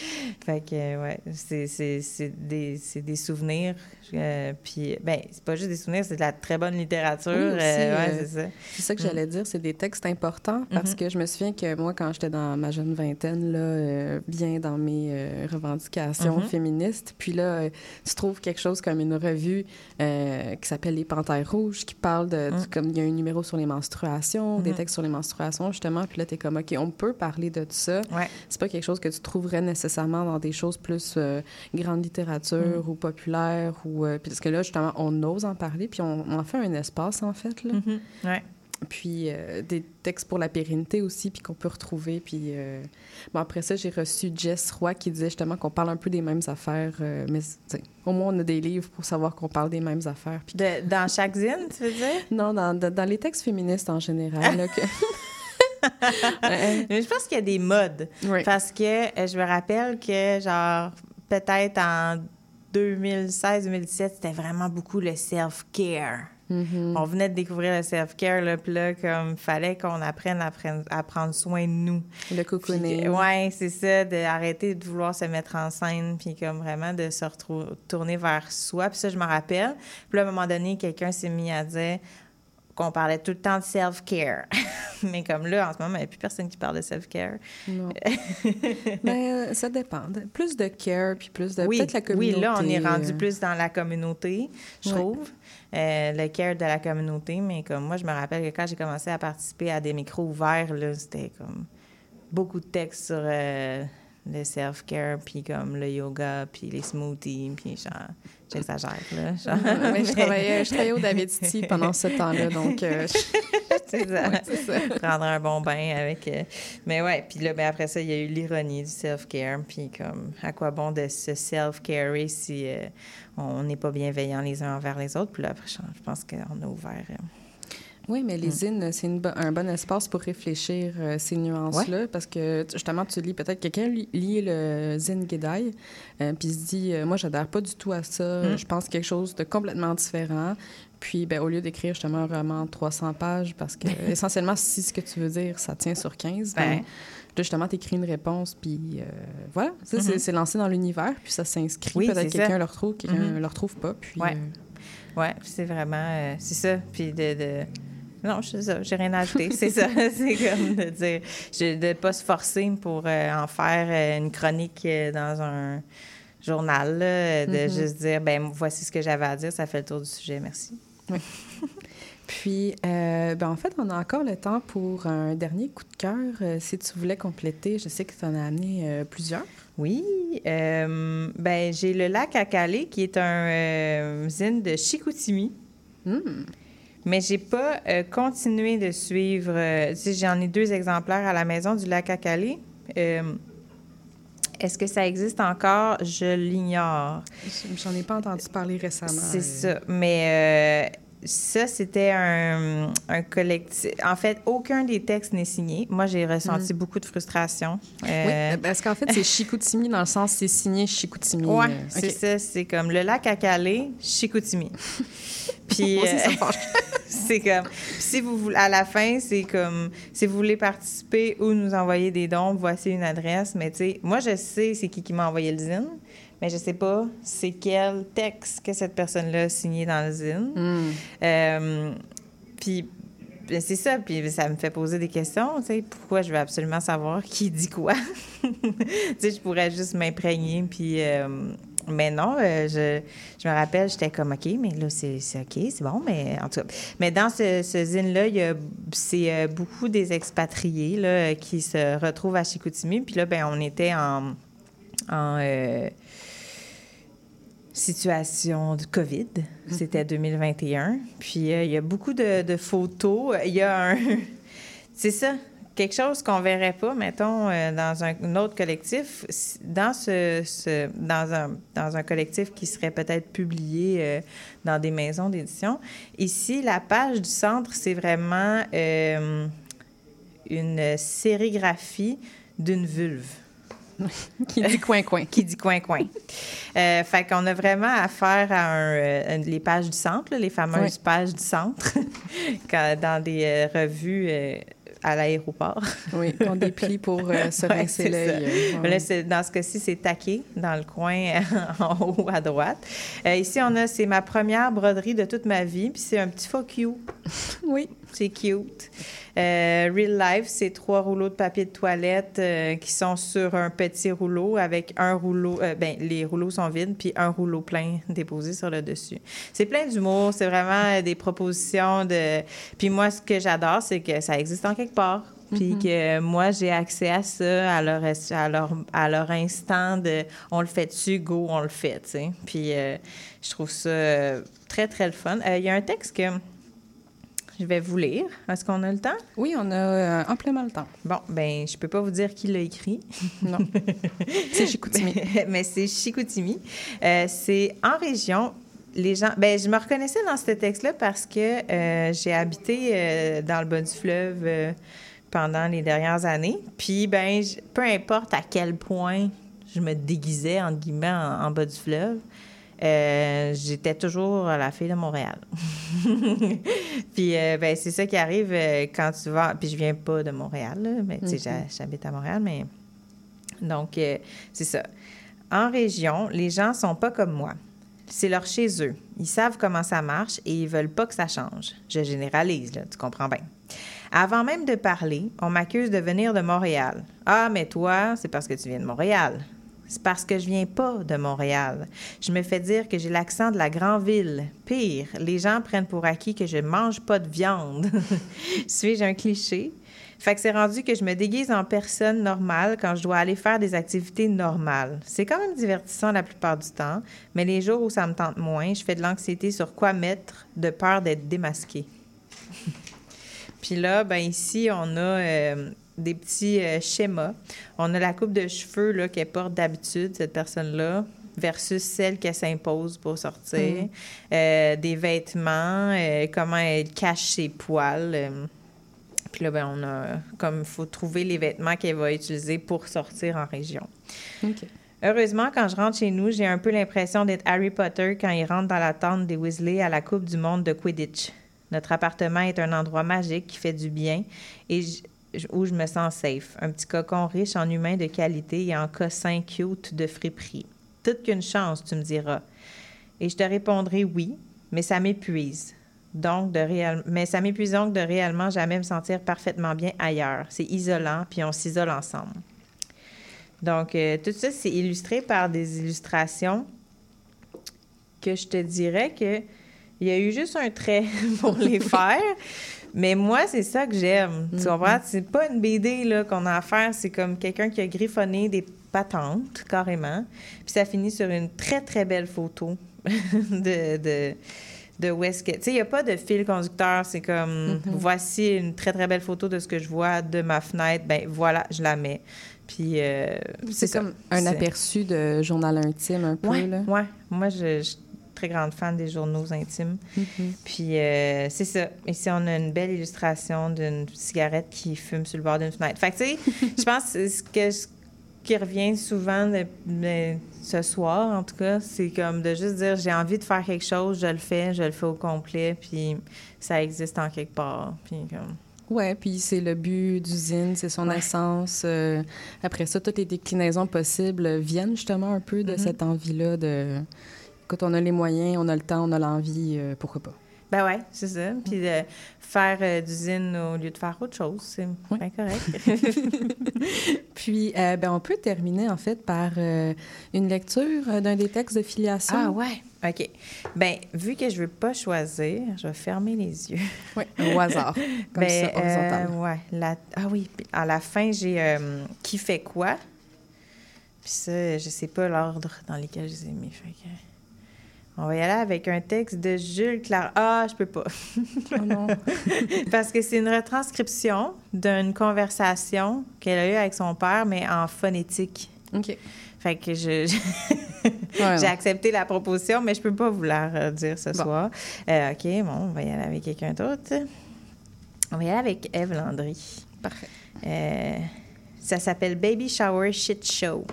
Fait que, ouais, c'est- des, des souvenirs. euh, puis, ben, c'est pas juste des souvenirs, c'est de la très bonne littérature. Oui, aussi, euh, ouais, euh, c'est ça. C'est ça que Mm. j'allais dire, c'est des textes importants parce Mhm. que je me souviens que moi, quand j'étais dans ma jeune vingtaine, là, euh, bien dans mes revendications Mhm. féministes, puis là, tu trouves quelque chose comme une revue qui s'appelle Les Panthères Rouges, qui parle de, Mm. comme il y a un numéro sur les menstruations, des Mhm. textes sur les menstruations, justement, puis là, tu es comme, OK, on peut parler de tout ça. Ouais. C'est pas quelque chose que tu trouverais nécessairement dans des choses plus euh, grande littérature Mm. ou populaire, ou, euh, puis parce que là, justement, on ose en parler, puis on, on en fait un espace, en fait, là Mhm. Ouais. Puis euh, des textes pour la pérennité aussi, puis qu'on peut retrouver. Puis euh, bon, après ça, j'ai reçu Jess Roy qui disait justement qu'on parle un peu des mêmes affaires, euh, mais au moins on a des livres pour savoir qu'on parle des mêmes affaires. Puis De- dans chaque zine, tu veux dire? non, dans, les textes féministes en général. là, que... Je pense qu'il y a des modes. Parce que je me rappelle que, genre, peut-être en 2016-2017, c'était vraiment beaucoup le self-care. Mhm. On venait de découvrir le self-care, là, puis là, comme, fallait qu'on apprenne à, prenne- à prendre soin de nous. Le cocooning. ouais, c'est ça, d'arrêter de vouloir se mettre en scène, puis comme vraiment de se retrou- tourner vers soi. Puis ça, je me rappelle. Puis là, à un moment donné, quelqu'un s'est mis à dire qu'on parlait tout le temps de self-care. Mais comme là, en ce moment, il n'y a plus personne qui parle de self-care. Non. Mais euh, ça dépend. Plus de care, puis plus de oui, peut-être la communauté. oui, là, on est rendu euh, plus dans la communauté, je Ouais. trouve. Euh, le care de la communauté. Mais comme moi, je me rappelle que quand j'ai commencé à participer à des micros ouverts, là, c'était comme beaucoup de textes sur euh, le self-care, puis comme le yoga, puis les smoothies, puis genre, j'exagère, là. genre. mais je travaillais, je travaillais au David City pendant ce temps-là, donc euh, c'est ça. ouais, ça. Prendre un bon bain avec. euh, Mais ouais, puis là, ben après ça, il y a eu l'ironie du self-care. Puis comme, à quoi bon de se self-carer si euh, on n'est pas bienveillant les uns envers les autres? Puis là, après, je je pense qu'on a ouvert. Oui, mais Mm. les zines, c'est un bon espace pour réfléchir euh, ces nuances-là, parce que justement, tu lis peut-être quelqu'un lit, lit le zine Guédaille, euh, puis se dit, euh, moi, j'adhère pas du tout à ça, Mm. je pense quelque chose de complètement différent. Puis, ben, au lieu d'écrire justement un roman de 300 pages, parce que essentiellement, si ce que tu veux dire, ça tient sur 15, ben, Ben. justement, tu écris une réponse, puis euh, voilà, Ça, c'est c'est lancé dans l'univers, puis ça s'inscrit. Oui, peut-être quelqu'un le retrouve, quelqu'un Mhm. le retrouve pas, puis... Ouais. euh, Ouais, c'est vraiment. euh, c'est ça. Puis de. de- Non, c'est ça, j'ai rien à ajouter. c'est ça. c'est comme de dire. je- De ne pas se forcer pour euh, en faire euh, une chronique euh, dans un journal, là, de Mhm. juste dire, ben voici ce que j'avais à dire, ça fait le tour du sujet, merci. Puis, euh, ben, en fait, on a encore le temps pour un dernier coup de cœur. Euh, si tu voulais compléter, je sais que tu en as amené euh, plusieurs. Oui, ben j'ai le lac à Calais qui est un zine de Chicoutimi. Hmm. Mais j'ai pas euh, continué de suivre. euh, j'en ai deux exemplaires à la maison du lac à Calais. Euh, Est-ce que ça existe encore? Je l'ignore. J'en ai pas entendu parler récemment. C'est ça. Mais ça, c'était un, un collectif. En fait, aucun des textes n'est signé. Moi, j'ai ressenti beaucoup de frustration. Euh, Oui, parce qu'en fait, c'est Chicoutimi dans le sens c'est signé Chicoutimi. Ouais, euh, c'est ça. C'est comme le lac à Calais, Chicoutimi. Puis euh, c'est comme si vous voulez à la fin, c'est comme si vous voulez participer ou nous envoyer des dons, voici une adresse. Mais tu sais, moi je sais c'est qui qui m'a envoyé le zine, mais je sais pas c'est quel texte que cette personne-là a signé dans le zine. Hmm. Euh, puis ben, c'est ça, puis ça me fait poser des questions, tu sais, pourquoi je veux absolument savoir qui dit quoi? tu sais, je pourrais juste m'imprégner, puis... euh, mais non, euh, je, je me rappelle, j'étais comme, OK, mais là, c'est OK, c'est bon, mais en tout cas. Mais dans ce, ce zine-là, c'est euh, beaucoup des expatriés là, qui se retrouvent à Chicoutimi. Puis là, ben, on était en, en situation de COVID. C'était 2021. Puis euh, il y a beaucoup de, de photos. Il y a un. c'est ça. Quelque chose qu'on verrait pas, mettons, euh, dans un, un autre collectif, dans ce, ce- dans un dans un collectif qui serait peut-être publié euh, dans des maisons d'édition. Ici, la page du centre, c'est vraiment une sérigraphie d'une vulve Qui dit coin-coin. qui dit coin-coin. Euh, fait qu'on a vraiment affaire à un, euh, les pages du centre, là, les fameuses Oui. pages du centre, quand- dans des euh, revues euh, à l'aéroport. Oui, on déplie pour euh, se rincer l'œil. euh, dans ce cas-ci, c'est taqué dans le coin en haut à droite. Euh, ici, on a, c'est ma première broderie de toute ma vie, puis c'est un petit fuck you. Oui. C'est cute. Euh, Real Life, c'est trois rouleaux de papier de toilette euh, qui sont sur un petit rouleau avec un rouleau. euh, ben, les rouleaux sont vides, puis un rouleau plein déposé sur le dessus. C'est plein d'humour, c'est vraiment des propositions de. Puis moi, ce que j'adore, c'est que ça existe en quelque part. Puis que moi, j'ai accès à ça, à leur, à leur, à leur instant de on le fait dessus, go, on le fait, tu sais. Puis je trouve ça très, très le fun. Il y a un texte que je vais vous lire. Est-ce qu'on a le temps? Oui, on a euh, amplement le temps. Bon, ben, je peux pas vous dire qui l'a écrit. Non. C'est Chicoutimi. Mais c'est Chicoutimi. Euh, c'est en région. Les gens, ben, je me reconnaissais dans ce texte-là parce que euh, j'ai habité euh, dans le bas du fleuve pendant les dernières années. Puis, ben, j- peu importe à quel point je me déguisais, entre guillemets, en, en bas du fleuve, euh, j'étais toujours la fille de Montréal. puis, euh, ben, c'est ça qui arrive euh, quand tu vas. Puis, je viens pas de Montréal, là, mais tu sais, j'ha- j'habite à Montréal, mais. Donc, euh, c'est ça. En région, les gens sont pas comme moi. C'est leur chez eux. Ils savent comment ça marche et ils veulent pas que ça change. Je généralise, là, tu comprends bien. Avant même de parler, on m'accuse de venir de Montréal. Ah, mais toi, c'est parce que tu viens de Montréal. C'est parce que je viens pas de Montréal. Je me fais dire que j'ai l'accent de la grande ville. Pire, les gens prennent pour acquis que je mange pas de viande. Suis-je un cliché? Fait que c'est rendu que je me déguise en personne normale quand je dois aller faire des activités normales. C'est quand même divertissant la plupart du temps, mais les jours où ça me tente moins, je fais de l'anxiété sur quoi mettre de peur d'être démasquée. Puis là, ben ici, on a euh, des petits euh, schémas. On a la coupe de cheveux là, qu'elle porte d'habitude, cette personne-là, versus celle qu'elle s'impose pour sortir. Euh, des vêtements, euh, comment elle cache ses poils. Puis là, ben, on a comme il faut trouver les vêtements qu'elle va utiliser pour sortir en région. OK. Heureusement, quand je rentre chez nous, j'ai un peu l'impression d'être Harry Potter quand il rentre dans la tente des Weasley à la Coupe du Monde de Quidditch. Notre appartement est un endroit magique qui fait du bien et où je me sens safe. Un petit cocon riche en humains de qualité et en cossin cute de friperie. Toute qu'une chance, tu me diras. Et je te répondrai oui, mais ça m'épuise. Donc, de réel... mais ça m'épuise donc de réellement jamais me sentir parfaitement bien ailleurs. C'est isolant, puis on s'isole ensemble. Donc, euh, tout ça, c'est illustré par des illustrations que je te dirais que il y a eu juste un trait pour les faire. Mais moi, c'est ça que j'aime. Tu comprends? C'est pas une BD là, qu'on a à faire. C'est comme quelqu'un qui a griffonné des patentes, carrément. Puis ça finit sur une très, très belle photo de, de, de où est-ce que... Tu sais, il n'y a pas de fil conducteur. C'est comme, voici une très, très belle photo de ce que je vois de ma fenêtre. Ben voilà, je la mets. Puis euh, C'est ça. comme un aperçu de journal intime un peu, Ouais, là. ouais. Moi, je, je très grande fan des journaux intimes. Mhm. Puis euh, c'est ça. Ici, on a une belle illustration d'une cigarette qui fume sur le bord d'une fenêtre. Fait que, tu sais, je pense que ce qui revient souvent de- de- ce soir, en tout cas, c'est comme de juste dire j'ai envie de faire quelque chose, je le fais, je le fais au complet, puis ça existe en quelque part. Puis comme. Ouais, puis c'est le but d'usine, c'est son Ouais. essence. euh, après ça, toutes les déclinaisons possibles viennent justement un peu de Mhm. cette envie-là de... Quand on a les moyens, on a le temps, on a l'envie, euh, pourquoi pas? Ben ouais, c'est ça. Puis de faire euh, d'usine au lieu de faire autre chose, c'est bien correct. Puis, euh, ben, on peut terminer en fait par euh, une lecture d'un des textes de filiation. ah ouais. OK. Ben, vu que je veux pas choisir, je vais fermer les yeux. Oui, au hasard, comme Ben, ça, horizontal. ouais. La... Ah oui, à la fin, j'ai qui fait quoi? Puis ça, je sais pas l'ordre dans lequel je les ai mis. Fait que... On va y aller avec un texte de Jules Clara. Ah, je peux pas. Oh non. Parce que c'est une retranscription d'une conversation qu'elle a eue avec son père, mais en phonétique. OK. Fait que je, j'ai accepté la proposition, mais je peux pas vous la redire ce Bon. soir. Euh, OK, bon, on va y aller avec quelqu'un d'autre. On va y aller avec Eve Landry. Parfait. Euh, ça s'appelle Baby Shower Shit Show.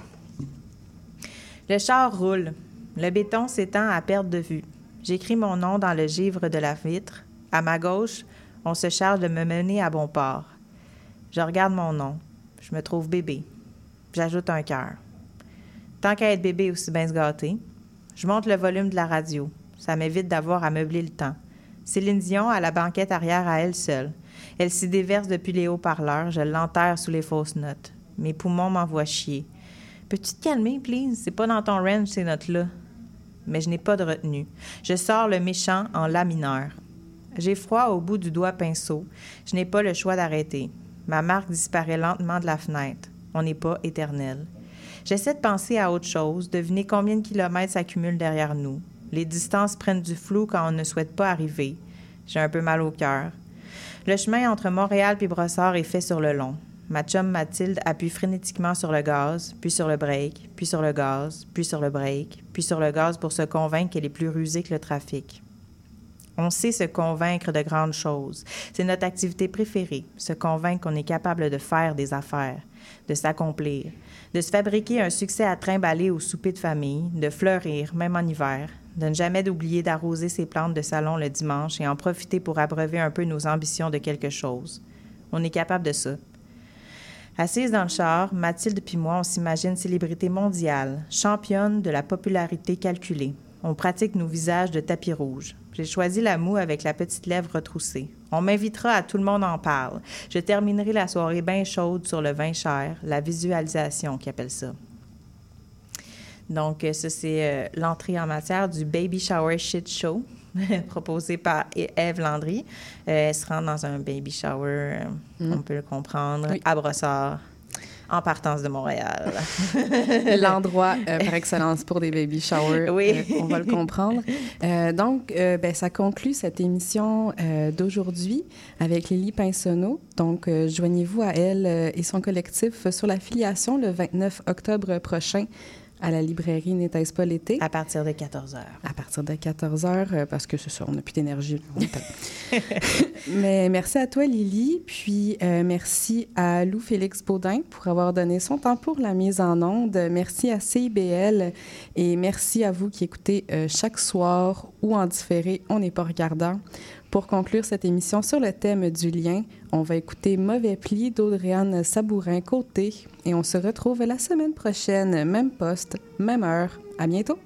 Le char roule. Le béton s'étend à perte de vue. J'écris mon nom dans le givre de la vitre. À ma gauche, on se charge de me mener à bon port. Je regarde mon nom. Je me trouve bébé. J'ajoute un cœur. Tant qu'à être bébé aussi bien se gâter, je monte le volume de la radio. Ça m'évite d'avoir à meubler le temps. Céline Dion a la banquette arrière à elle seule. Elle s'y déverse depuis les haut-parleurs. Je l'enterre sous les fausses notes. Mes poumons m'envoient chier. Peux-tu te calmer, please? C'est pas dans ton range, ces notes-là. Mais je n'ai pas de retenue. Je sors le méchant en la mineur. J'ai froid au bout du doigt pinceau. Je n'ai pas le choix d'arrêter. Ma marque disparaît lentement de la fenêtre. On n'est pas éternel. J'essaie de penser à autre chose, deviner combien de kilomètres s'accumulent derrière nous. Les distances prennent du flou quand on ne souhaite pas arriver. J'ai un peu mal au cœur. Le chemin entre Montréal et Brossard est fait sur le long. Ma chum Mathilde appuie frénétiquement sur le gaz, puis sur le break, puis sur le gaz, puis sur le break, puis sur le gaz pour se convaincre qu'elle est plus rusée que le trafic. On sait se convaincre de grandes choses. C'est notre activité préférée, se convaincre qu'on est capable de faire des affaires, de s'accomplir, de se fabriquer un succès à trimballer au souper de famille, de fleurir, même en hiver, de ne jamais oublier d'arroser ses plantes de salon le dimanche et en profiter pour abreuver un peu nos ambitions de quelque chose. On est capable de ça. Assise dans le char, Mathilde puis moi, on s'imagine célébrité mondiale, championne de la popularité calculée. On pratique nos visages de tapis rouge. J'ai choisi la moue avec la petite lèvre retroussée. On m'invitera à tout le monde en parle. Je terminerai la soirée bien chaude sur le vin cher, la visualisation qui appelle ça. Donc, euh, ça, c'est euh, l'entrée en matière du Baby Shower Shit Show, proposé par E- Ève Landry. Euh, elle se rend dans un baby shower, euh, Mm. on peut le comprendre, Oui. à Brossard, en partance de Montréal. L'endroit euh, par excellence pour des baby showers. Oui. euh, on va le comprendre. Euh, donc, ben, ça conclut cette émission d'aujourd'hui avec Lily Pinsonneau. Donc, joignez-vous à elle et son collectif sur l'affiliation le 29 octobre prochain à la librairie N'était-ce pas l'été? à partir de 14 heures. À partir de 14 heures, euh, parce que c'est ça, on n'a plus d'énergie. Mais merci à toi, Lily. Puis euh, merci à Lou Félix Baudin pour avoir donné son temps pour la mise en onde. Merci à CIBL et merci à vous qui écoutez euh, chaque soir ou en différé. On n'est pas regardant. Pour conclure cette émission sur le thème du lien, on va écouter Mauvais pli d'Audriane Sabourin-Côté et on se retrouve la semaine prochaine, même poste, même heure. À bientôt!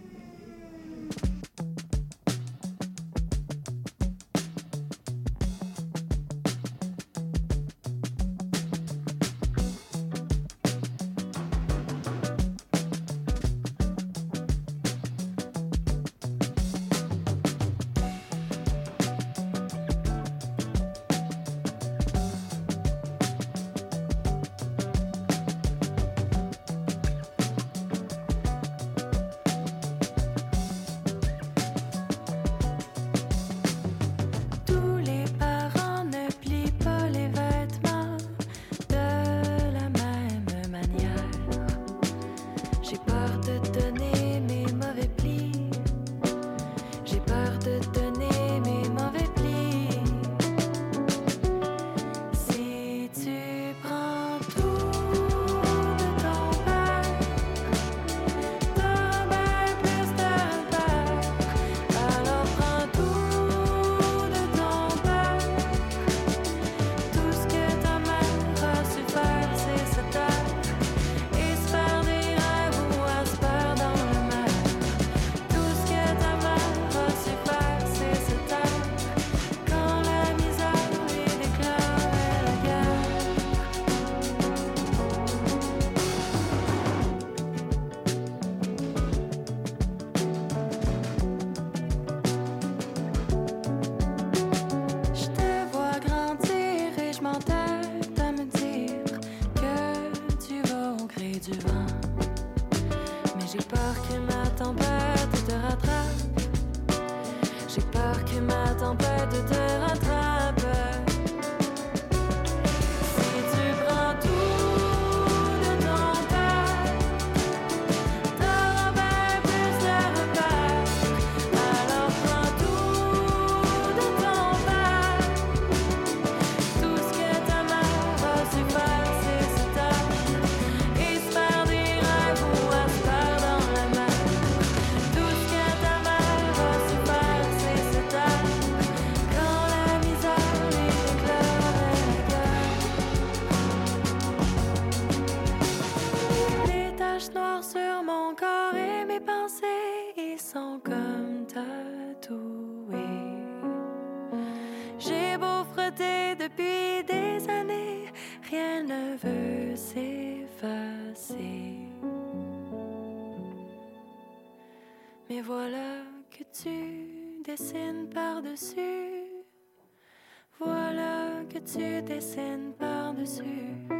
Rien ne veut s'effacer. Mais voilà que tu dessines par-dessus. Voilà que tu dessines par-dessus.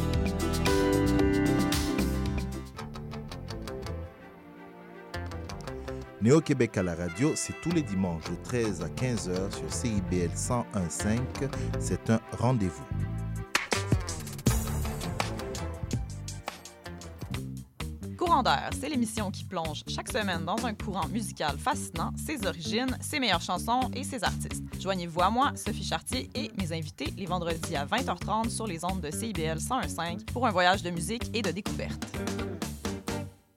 Néo-Québec à la radio, c'est tous les dimanches de 13 à 15h sur CIBL 101.5. C'est un rendez-vous. Courant d'air, c'est l'émission qui plonge chaque semaine dans un courant musical fascinant, ses origines, ses meilleures chansons et ses artistes. Joignez-vous à moi, Sophie Chartier et mes invités les vendredis à 20h30 sur les ondes de CIBL 101.5 pour un voyage de musique et de découverte.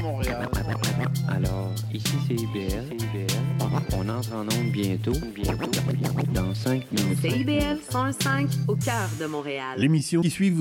Montréal. Alors, ici c'est IBL. On, on entre en onde bientôt. Bientôt. Dans 5 minutes. CIBL 105 au cœur de Montréal. L'émission qui suit vous